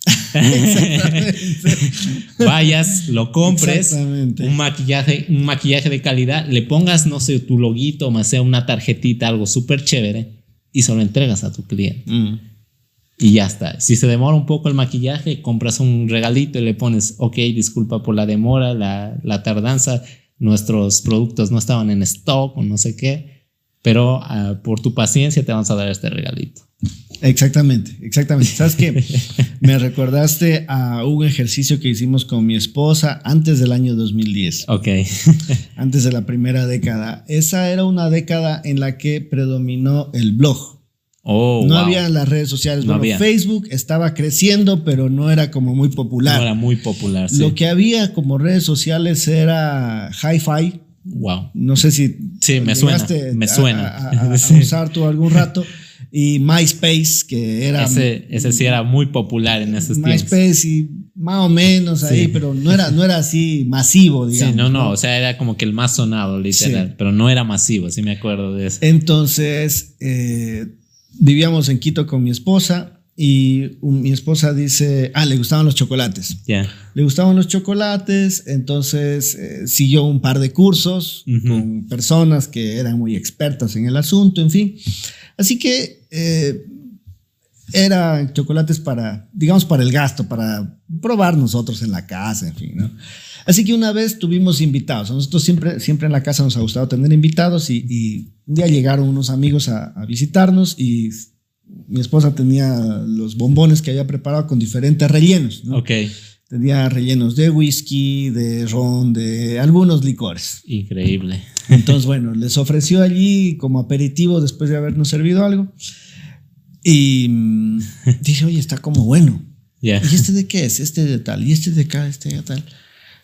Vayas, lo compres, un maquillaje, un maquillaje de calidad, le pongas, no sé, tu loguito, más sea una tarjetita, algo súper chévere, y se lo entregas a tu cliente. Mm. Y ya está. Si se demora un poco el maquillaje, compras un regalito y le pones, ok, disculpa por la demora, la, la tardanza, nuestros productos no estaban en stock o no sé qué, pero ah, por tu paciencia te vamos a dar este regalito. Exactamente, exactamente. ¿Sabes qué? Me recordaste a un ejercicio que hicimos con mi esposa antes del año 2010. Ok. antes de la primera década. Esa era una década en la que predominó el blog. Oh, no había las redes sociales. bueno, Facebook estaba creciendo, pero no era como muy popular. No era muy popular. Sí. Lo que había como redes sociales era Hi-Fi. Wow. No sé si. Sí, me suena. Me suena. A, usar tú algún rato. Y MySpace, que era. Ese, ese sí era muy popular en esos tiempos. MySpace y más o menos ahí, pero no era, no era así masivo, digamos. Sí, no, no, o sea, era como que el más sonado, literal, pero no era masivo, sí me acuerdo de eso. Entonces, eh, vivíamos en Quito con mi esposa y mi esposa dice, ah, le gustaban los chocolates. Ya. Le gustaban los chocolates, entonces eh, siguió un par de cursos con personas que eran muy expertas en el asunto, en fin. Así que eh, eran chocolates para, digamos, para el gasto, para probar nosotros en la casa, en fin, ¿no? Así que una vez tuvimos invitados. A nosotros siempre, siempre en la casa nos ha gustado tener invitados y, un día llegaron unos amigos a, visitarnos y mi esposa tenía los bombones que había preparado con diferentes rellenos. ¿no? Ok. Tenía rellenos de whisky, de ron, de algunos licores. Increíble. Entonces, bueno, les ofreció allí como aperitivo después de habernos servido algo. Y mm, dice, oye, está como bueno. ¿Y este de qué es? Este de tal. Y este de acá, este de tal.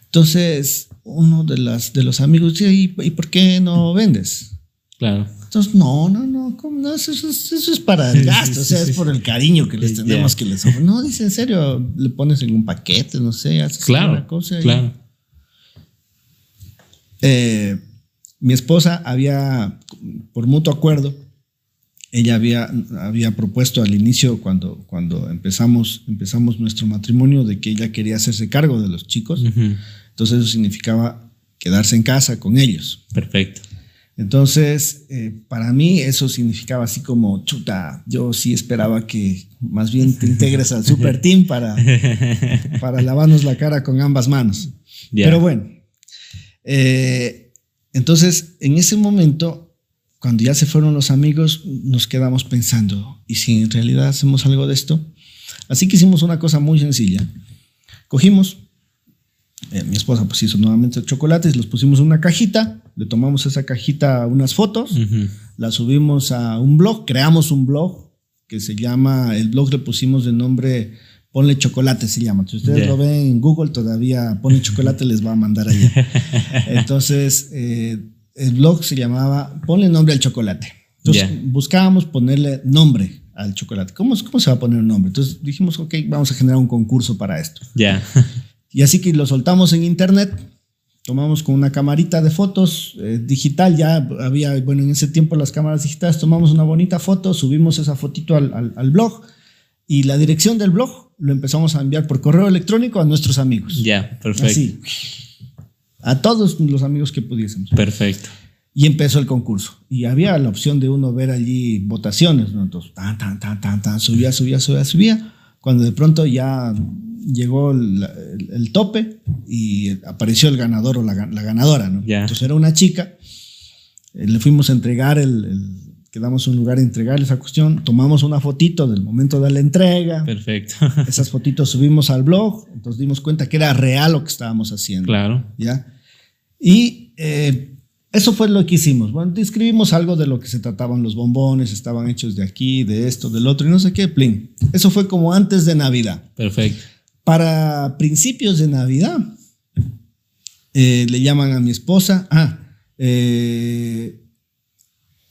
Entonces, uno de, las, de los amigos dice, ¿y, por qué no vendes? Claro. Entonces, no, no, no, no eso, es para el gasto, o sea, es por el cariño que les tenemos que les. No, dice, en serio, le pones en un paquete, no sé, haces claro, una cosa. Claro. Eh, mi esposa había, por mutuo acuerdo, ella había, había propuesto al inicio, cuando, cuando empezamos, empezamos nuestro matrimonio, de que ella quería hacerse cargo de los chicos. Entonces eso significaba quedarse en casa con ellos. Perfecto. Entonces, eh, para mí eso significaba así como, chuta, yo sí esperaba que más bien te integres al super team para, para lavarnos la cara con ambas manos. Pero bueno, eh, entonces en ese momento, cuando ya se fueron los amigos, nos quedamos pensando, ¿y si en realidad hacemos algo de esto? Así que hicimos una cosa muy sencilla. Cogimos eh, mi esposa pues hizo nuevamente chocolates, los pusimos en una cajita, le tomamos esa cajita unas fotos, la subimos a un blog, creamos un blog que se llama, el blog le pusimos de nombre Ponle Chocolate, se llama. Si ustedes lo ven en Google, todavía Ponle Chocolate les va a mandar allá. Entonces, eh, el blog se llamaba Ponle nombre al chocolate. Entonces, buscábamos ponerle nombre al chocolate. ¿Cómo, ¿Cómo se va a poner un nombre? Entonces dijimos, ok, vamos a generar un concurso para esto. Ya. Y así que lo soltamos en internet tomamos con una camarita de fotos eh, digital, ya había, bueno, en ese tiempo las cámaras digitales, tomamos una bonita foto, subimos esa fotito al, al, blog y la dirección del blog lo empezamos a enviar por correo electrónico a nuestros amigos. Ya, perfecto. Así, a todos los amigos que pudiésemos. Perfecto. Y empezó el concurso. Y había la opción de uno ver allí votaciones, ¿no? Entonces, tan, tan, tan, tan, tan, subía, subía, subía, subía. Cuando de pronto ya llegó el, tope y apareció el ganador o la, ganadora, ¿no? Entonces era una chica, eh, le fuimos a entregar el, quedamos un lugar a entregar esa cuestión, tomamos una fotito del momento de la entrega. Perfecto. Esas fotitos subimos al blog, entonces dimos cuenta que era real lo que estábamos haciendo. Claro. ¿Ya? Y eh, eso fue lo que hicimos. Bueno, describimos algo de lo que se trataban los bombones, estaban hechos de aquí, de esto, del otro y no sé qué, plin. Eso fue como antes de Navidad. Perfecto. Para principios de Navidad, eh, le llaman a mi esposa. Ah, eh,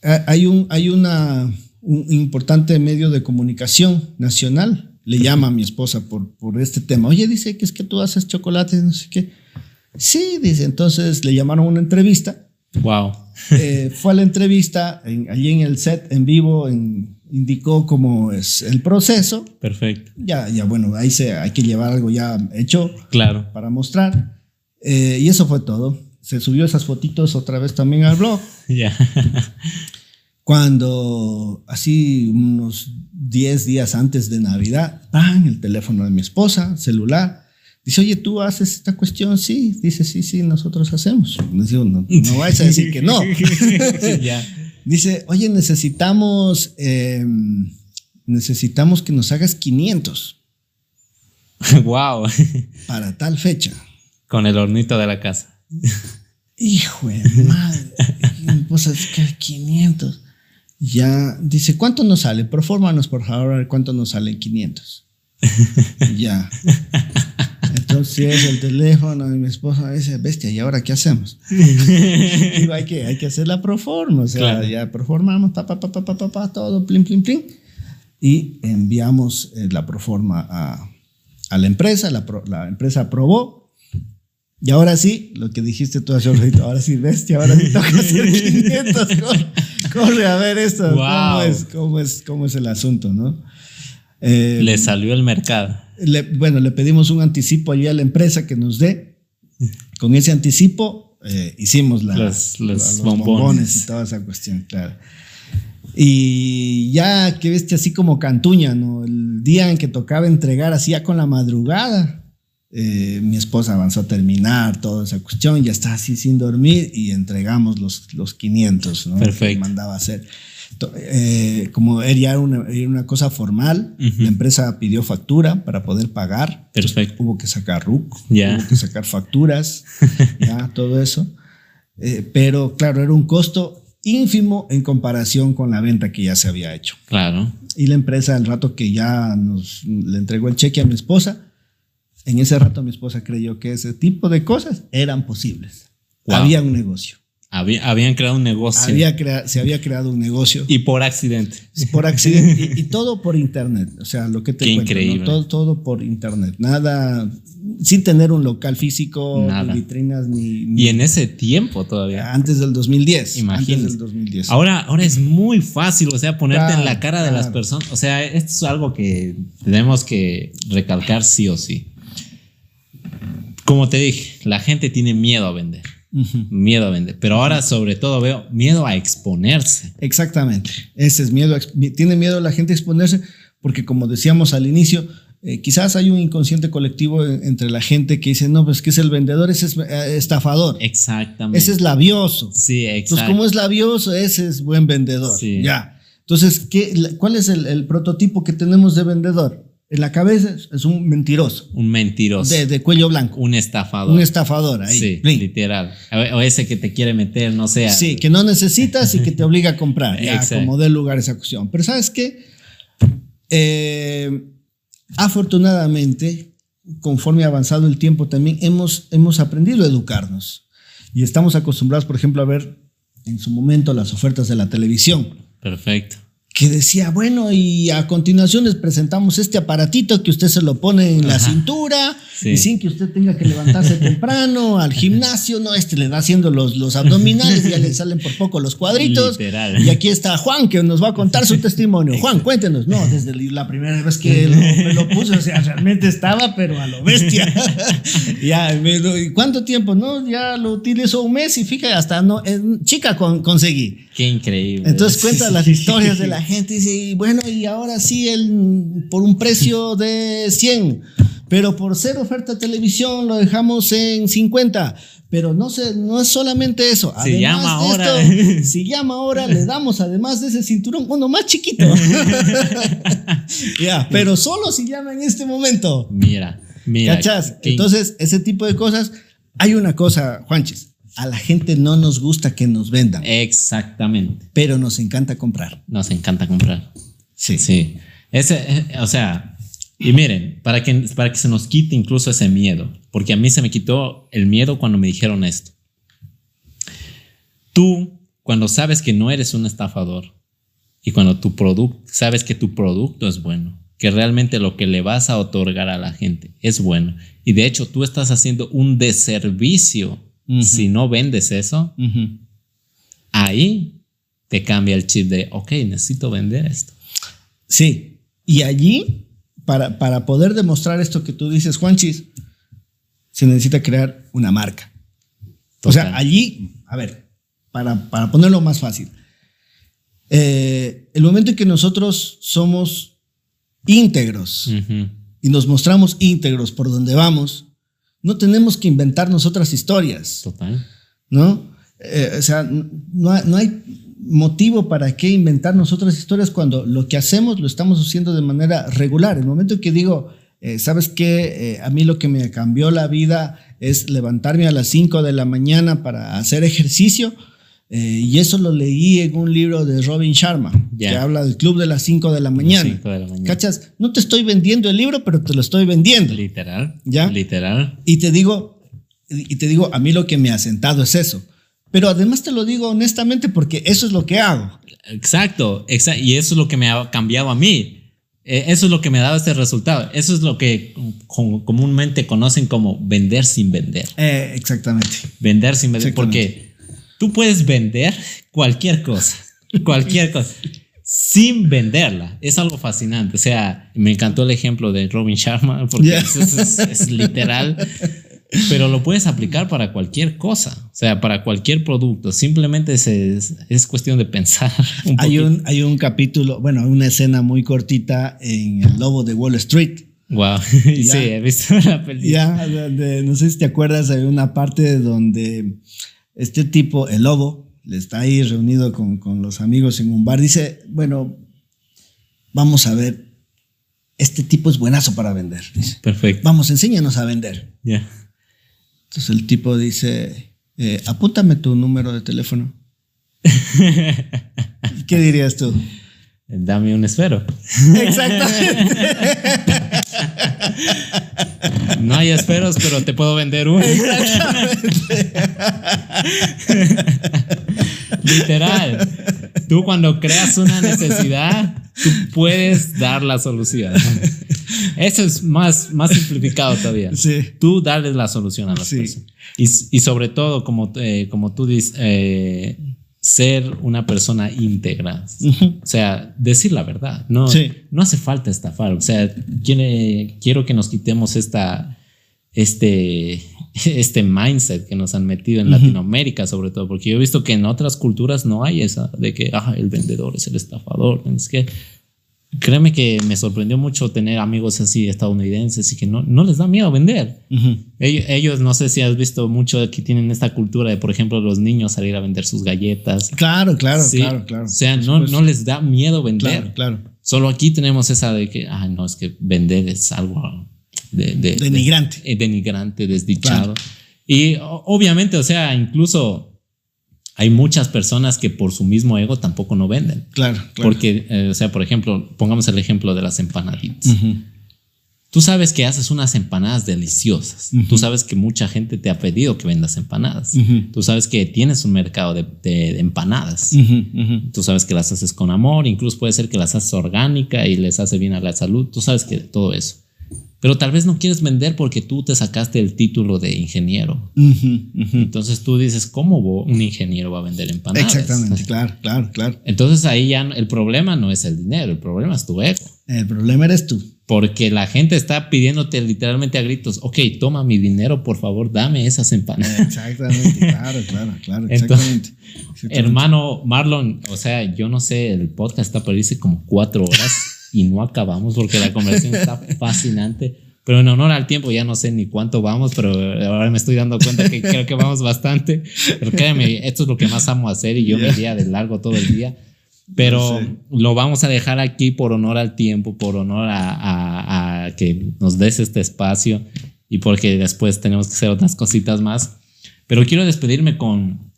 hay, un, hay una, un importante medio de comunicación nacional. Le llama a mi esposa por, por este tema. Oye, dice que es que tú haces chocolate, no sé qué. Sí, dice. Entonces le llamaron a una entrevista Wow. Eh, fue a la entrevista, allí en el set, en vivo, indicó cómo es el proceso. Perfecto. Ya, ya, bueno, ahí se, hay que llevar algo ya hecho. Claro. Para mostrar. Eh, y eso fue todo. Se subió esas fotitos otra vez también al blog. Ya. Cuando, así, unos 10 días antes de Navidad, ¡pam! El teléfono de mi esposa, celular Dice, oye, ¿tú haces esta cuestión? Sí. Dice, sí, sí, nosotros hacemos. no, no vais a decir que no. Dice, oye, necesitamos, em, necesitamos que nos hagas 500. wow. Para tal fecha. Con el hornito de la casa. Hijo de madre. pues es que 500. Ya, dice, ¿cuánto nos sale? Profórmanos, por favor, cuánto nos sale 500. ya. Entonces el teléfono de mi esposa dice, bestia, ¿y ahora qué hacemos? Digo, hay que, hay que hacer la proforma, o sea, ya proformamos, pa, pa, pa, pa, pa, pa, todo, plin, plin, plin, y enviamos eh, la proforma a, a la empresa, la, la, empresa aprobó, y ahora sí, lo que dijiste tú hace ahora sí, bestia, ahora sí toca hacer 500, corre, a ver esto, cómo, es, cómo, es, cómo es el asunto, ¿no? Eh, Le salió el mercado bueno, le pedimos un anticipo allí a la empresa que nos dé. Con ese anticipo eh, hicimos los, bombones. y toda esa cuestión, claro. Y ya, que viste así como cantuña, ¿no? El día en que tocaba entregar, así ya con la madrugada, eh, mi esposa avanzó a terminar toda esa cuestión, ya está así sin dormir y entregamos los, los 500, ¿no? Perfecto. Que mandaba hacer. Eh, como era una, una cosa formal, la empresa pidió factura para poder pagar. Perfecto. Hubo que sacar RUC, hubo que sacar facturas, ya, todo eso. Eh, pero claro, era un costo ínfimo en comparación con la venta que ya se había hecho. Claro. Y la empresa, al rato que ya nos le entregó el cheque a mi esposa, en ese rato mi esposa creyó que ese tipo de cosas eran posibles. Había un negocio habían creado un negocio. se había creado un negocio. Y por accidente. Por accidente. y, todo por internet. O sea, lo que te Qué increíble. Todo, todo por internet. Nada, sin tener un local físico, ni vitrinas, ni, Y en ese tiempo todavía. Antes del 2010. Imagínate. Antes del 2010. Ahora, ahora es muy fácil, o sea, ponerte en la cara de las personas. O sea, esto es algo que tenemos que recalcar sí o sí. Como te dije, la gente tiene miedo a vender. Miedo a vender. Pero ahora sobre todo veo miedo a exponerse. Exactamente. Ese es miedo. tiene miedo la gente a exponerse porque como decíamos al inicio, eh, quizás hay un inconsciente colectivo entre la gente que dice, no, pues que es el vendedor, ese es eh, estafador. Exactamente. Ese es labioso. Sí, exacto. Entonces, como es labioso, ese es buen vendedor. Sí. Ya. Entonces, ¿qué, ¿cuál es el prototipo que tenemos de vendedor? En la cabeza es un mentiroso. Un mentiroso. De, cuello blanco. Un estafador. Un estafador, ahí. Sí, literal. O ese que te quiere meter, no sé. Sí, que no necesitas y que te obliga a comprar. ya, como dé lugar a esa cuestión. Pero ¿sabes qué? eh, afortunadamente, conforme ha avanzado el tiempo, también hemos, hemos aprendido a educarnos. Y estamos acostumbrados, por ejemplo, a ver en su momento las ofertas de la televisión. Perfecto que decía, bueno, y a continuación les presentamos este aparatito que usted se lo pone en la cintura y sin que usted tenga que levantarse temprano al gimnasio, no, este le da haciendo los, los abdominales, ya le salen por poco los cuadritos. Y aquí está Juan que nos va a contar su testimonio. Juan, cuéntenos. No, desde la primera vez que lo, me lo puso, o sea, realmente estaba, pero a lo bestia. ya, ¿y cuánto tiempo? No, ya lo utilizo un mes y fíjate, hasta no, chica conseguí. Qué increíble. Entonces cuenta las historias de la gente y dice, bueno, y ahora sí, el, por un precio de 100, pero por ser oferta de televisión lo dejamos en 50. Pero no, sé, no es solamente eso. Si llama ahora. si llama ahora, le damos además de ese cinturón uno más chiquito. ya, pero solo si llama en este momento. Mira, mira. ¿Cachás? Entonces, ese tipo de cosas. Hay una cosa, Juanchis a la gente no nos gusta que nos vendan. Exactamente. Pero nos encanta comprar. Nos encanta comprar. Sí. Sí. Ese, eh, o sea, y miren, para que, para que se nos quite incluso ese miedo, porque a mí se me quitó el miedo cuando me dijeron esto. Tú, cuando sabes que no eres un estafador y cuando tu producto, sabes que tu producto es bueno, que realmente lo que le vas a otorgar a la gente es bueno, y de hecho tú estás haciendo un deservicio si no vendes eso, ahí te cambia el chip de, ok, necesito vender esto. Sí, y allí, para, para poder demostrar esto que tú dices, Juanchis, se necesita crear una marca. O sea, allí, a ver, para, para ponerlo más fácil, eh, el momento en que nosotros somos íntegros y nos mostramos íntegros por donde vamos, no tenemos que inventarnos otras historias. Total. ¿No? Eh, o sea, no, hay motivo para qué inventarnos otras historias cuando lo que hacemos lo estamos haciendo de manera regular. El momento que digo, eh, ¿sabes qué? Eh, a mí lo que me cambió la vida es levantarme a las 5 de la mañana para hacer ejercicio eh, y eso lo leí en un libro de Robin Sharma, que habla del club de las 5 de la mañana. ¿Cachas? No te estoy vendiendo el libro, pero te lo estoy vendiendo. Literal. ¿Ya? Literal. Y te digo, y te digo, a mí lo que me ha sentado es eso. Pero además te lo digo honestamente porque eso es lo que hago. Exacto, exacto. Y eso es lo que me ha cambiado a mí. Eh, eso es lo que me ha dado este resultado. Eso es lo que comúnmente conocen como vender sin vender. Eh, exactamente. Vender sin vender. Porque Tú puedes vender cualquier cosa, cualquier cosa, sin venderla. Es algo fascinante. O sea, me encantó el ejemplo de Robin Sharma, porque es, literal. Pero lo puedes aplicar para cualquier cosa, o sea, para cualquier producto. Simplemente es, es cuestión de pensar. hay, un, hay un capítulo, bueno, una escena muy cortita en El Lobo de Wall Street. Wow, sí, he visto la película. Ya, no sé si te acuerdas, hay una parte donde este tipo, el lobo, le está ahí reunido con, los amigos en un bar, dice, bueno, vamos a ver, este tipo es buenazo para vender. Perfecto. Vamos, enséñanos a vender. Ya. Entonces el tipo dice, eh, apúntame tu número de teléfono. ¿Qué dirías tú? Dame un esfero. Exactamente. No hay esferos, pero te puedo vender uno. Literal. Tú cuando creas una necesidad, tú puedes dar la solución. Eso es más, más simplificado todavía. Sí. Tú darles la solución a las personas. Y, y, sobre todo, como, eh, como tú dices, eh, ser una persona íntegra. O sea, decir la verdad. No, no hace falta estafar. O sea, quiero que nos quitemos esta, este, este mindset que nos han metido en Latinoamérica, sobre todo, porque yo he visto que en otras culturas no hay esa de que ah, el vendedor es el estafador. Es que créeme que me sorprendió mucho tener amigos así estadounidenses y que no, no les da miedo vender. ellos, no sé si has visto mucho que tienen esta cultura de, por ejemplo, los niños salir a vender sus galletas. Claro, claro, claro, claro. O sea, no, no les da miedo vender. Claro, claro. Solo aquí tenemos esa de que, ah, no, es que vender es algo de, denigrante. De, denigrante, desdichado. Y obviamente, o sea, incluso hay muchas personas que por su mismo ego tampoco no venden. Claro, claro. Porque, eh, o sea, por ejemplo, pongamos el ejemplo de las empanaditas. Tú sabes que haces unas empanadas deliciosas. Tú sabes que mucha gente te ha pedido que vendas empanadas. Tú sabes que tienes un mercado de, empanadas. Tú sabes que las haces con amor. Incluso puede ser que las haces orgánica y les hace bien a la salud. Tú sabes que todo eso. Pero tal vez no quieres vender porque tú te sacaste el título de ingeniero. Entonces tú dices, ¿cómo un ingeniero va a vender empanadas? Exactamente, claro, claro, claro. Entonces ahí ya el problema no es el dinero, el problema es tu ego. El problema eres tú. Porque la gente está pidiéndote literalmente a gritos, ok, toma mi dinero, por favor, dame esas empanadas. Exactamente, claro, claro, claro, exactamente, Hermano Marlon, o sea, yo no sé, el podcast está por irse como cuatro horas y no acabamos porque la conversación está fascinante. Pero en honor al tiempo, ya no sé ni cuánto vamos, pero ahora me estoy dando cuenta que creo que vamos bastante. Pero créeme, esto es lo que más amo hacer y yo me iría de largo todo el día. Pero lo vamos a dejar aquí por honor al tiempo, por honor a, a, que nos des este espacio y porque después tenemos que hacer otras cositas más. Pero quiero despedirme con,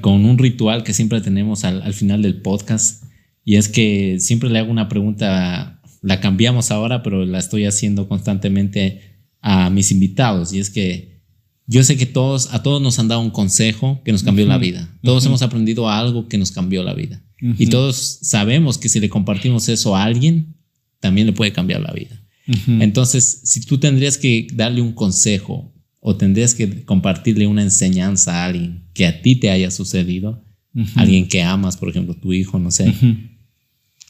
con un ritual que siempre tenemos al, al final del podcast y es que siempre le hago una pregunta, la cambiamos ahora, pero la estoy haciendo constantemente a mis invitados. Y es que yo sé que todos, a todos nos han dado un consejo que nos cambió la vida. Todos hemos aprendido algo que nos cambió la vida. Y todos sabemos que si le compartimos eso a alguien, también le puede cambiar la vida. Entonces, si tú tendrías que darle un consejo o tendrías que compartirle una enseñanza a alguien que a ti te haya sucedido, alguien que amas, por ejemplo, tu hijo, no sé,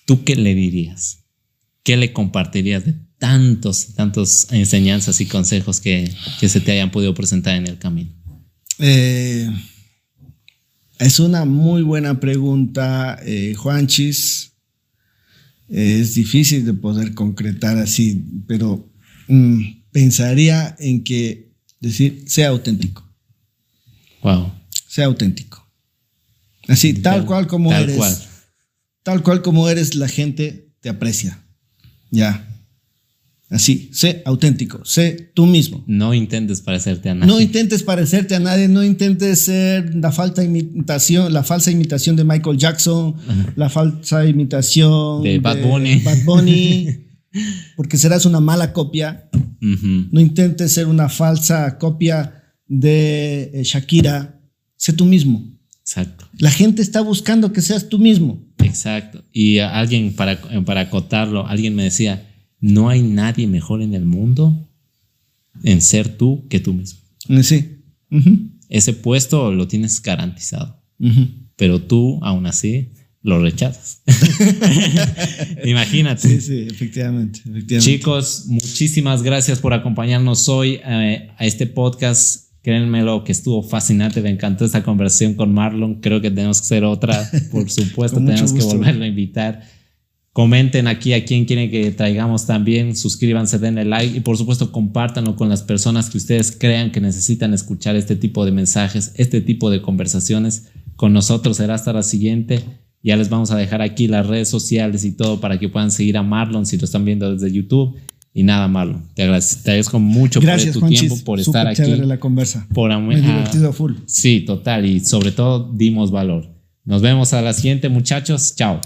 ¿tú qué le dirías? ¿Qué le compartirías de tantos, tantos enseñanzas y consejos que, se te hayan podido presentar en el camino? Eh, es una muy buena pregunta, eh, Juanchis. es difícil de poder concretar así, pero mm, pensaría en que decir, sea auténtico. Wow. Sea auténtico. Así, tal, cual como tal eres. Cual tal cual como eres, la gente te aprecia. Ya. Así, sé auténtico, sé tú mismo. No intentes parecerte a nadie. No intentes parecerte a nadie, no intentes ser la falta imitación, la falsa imitación de Michael Jackson, la falsa imitación de, Bad Bunny. Bad Bunny porque serás una mala copia. No intentes ser una falsa copia de eh, Shakira, sé tú mismo. Exacto. La gente está buscando que seas tú mismo. Exacto. Y alguien, para, para acotarlo, alguien me decía, no hay nadie mejor en el mundo en ser tú que tú mismo. Sí. Ese puesto lo tienes garantizado. Pero tú, aún así, lo rechazas. Imagínate. Sí, sí, efectivamente, Chicos, muchísimas gracias por acompañarnos hoy eh, a este podcast Créanmelo que estuvo fascinante, me encantó esta conversación con Marlon. Creo que tenemos que hacer otra, por supuesto, tenemos que volverlo a invitar. Comenten aquí a quién quieren que traigamos también, suscríbanse, denle like y por supuesto compártanlo con las personas que ustedes crean que necesitan escuchar este tipo de mensajes, este tipo de conversaciones. Con nosotros será hasta la siguiente. Ya les vamos a dejar aquí las redes sociales y todo para que puedan seguir a Marlon si lo están viendo desde YouTube. Y nada malo. Te agradezco, mucho por tu tiempo, por estar aquí. la conversa. Por Muy divertido full. Sí, total. Y sobre todo dimos valor. Nos vemos a la siguiente, muchachos. Chao.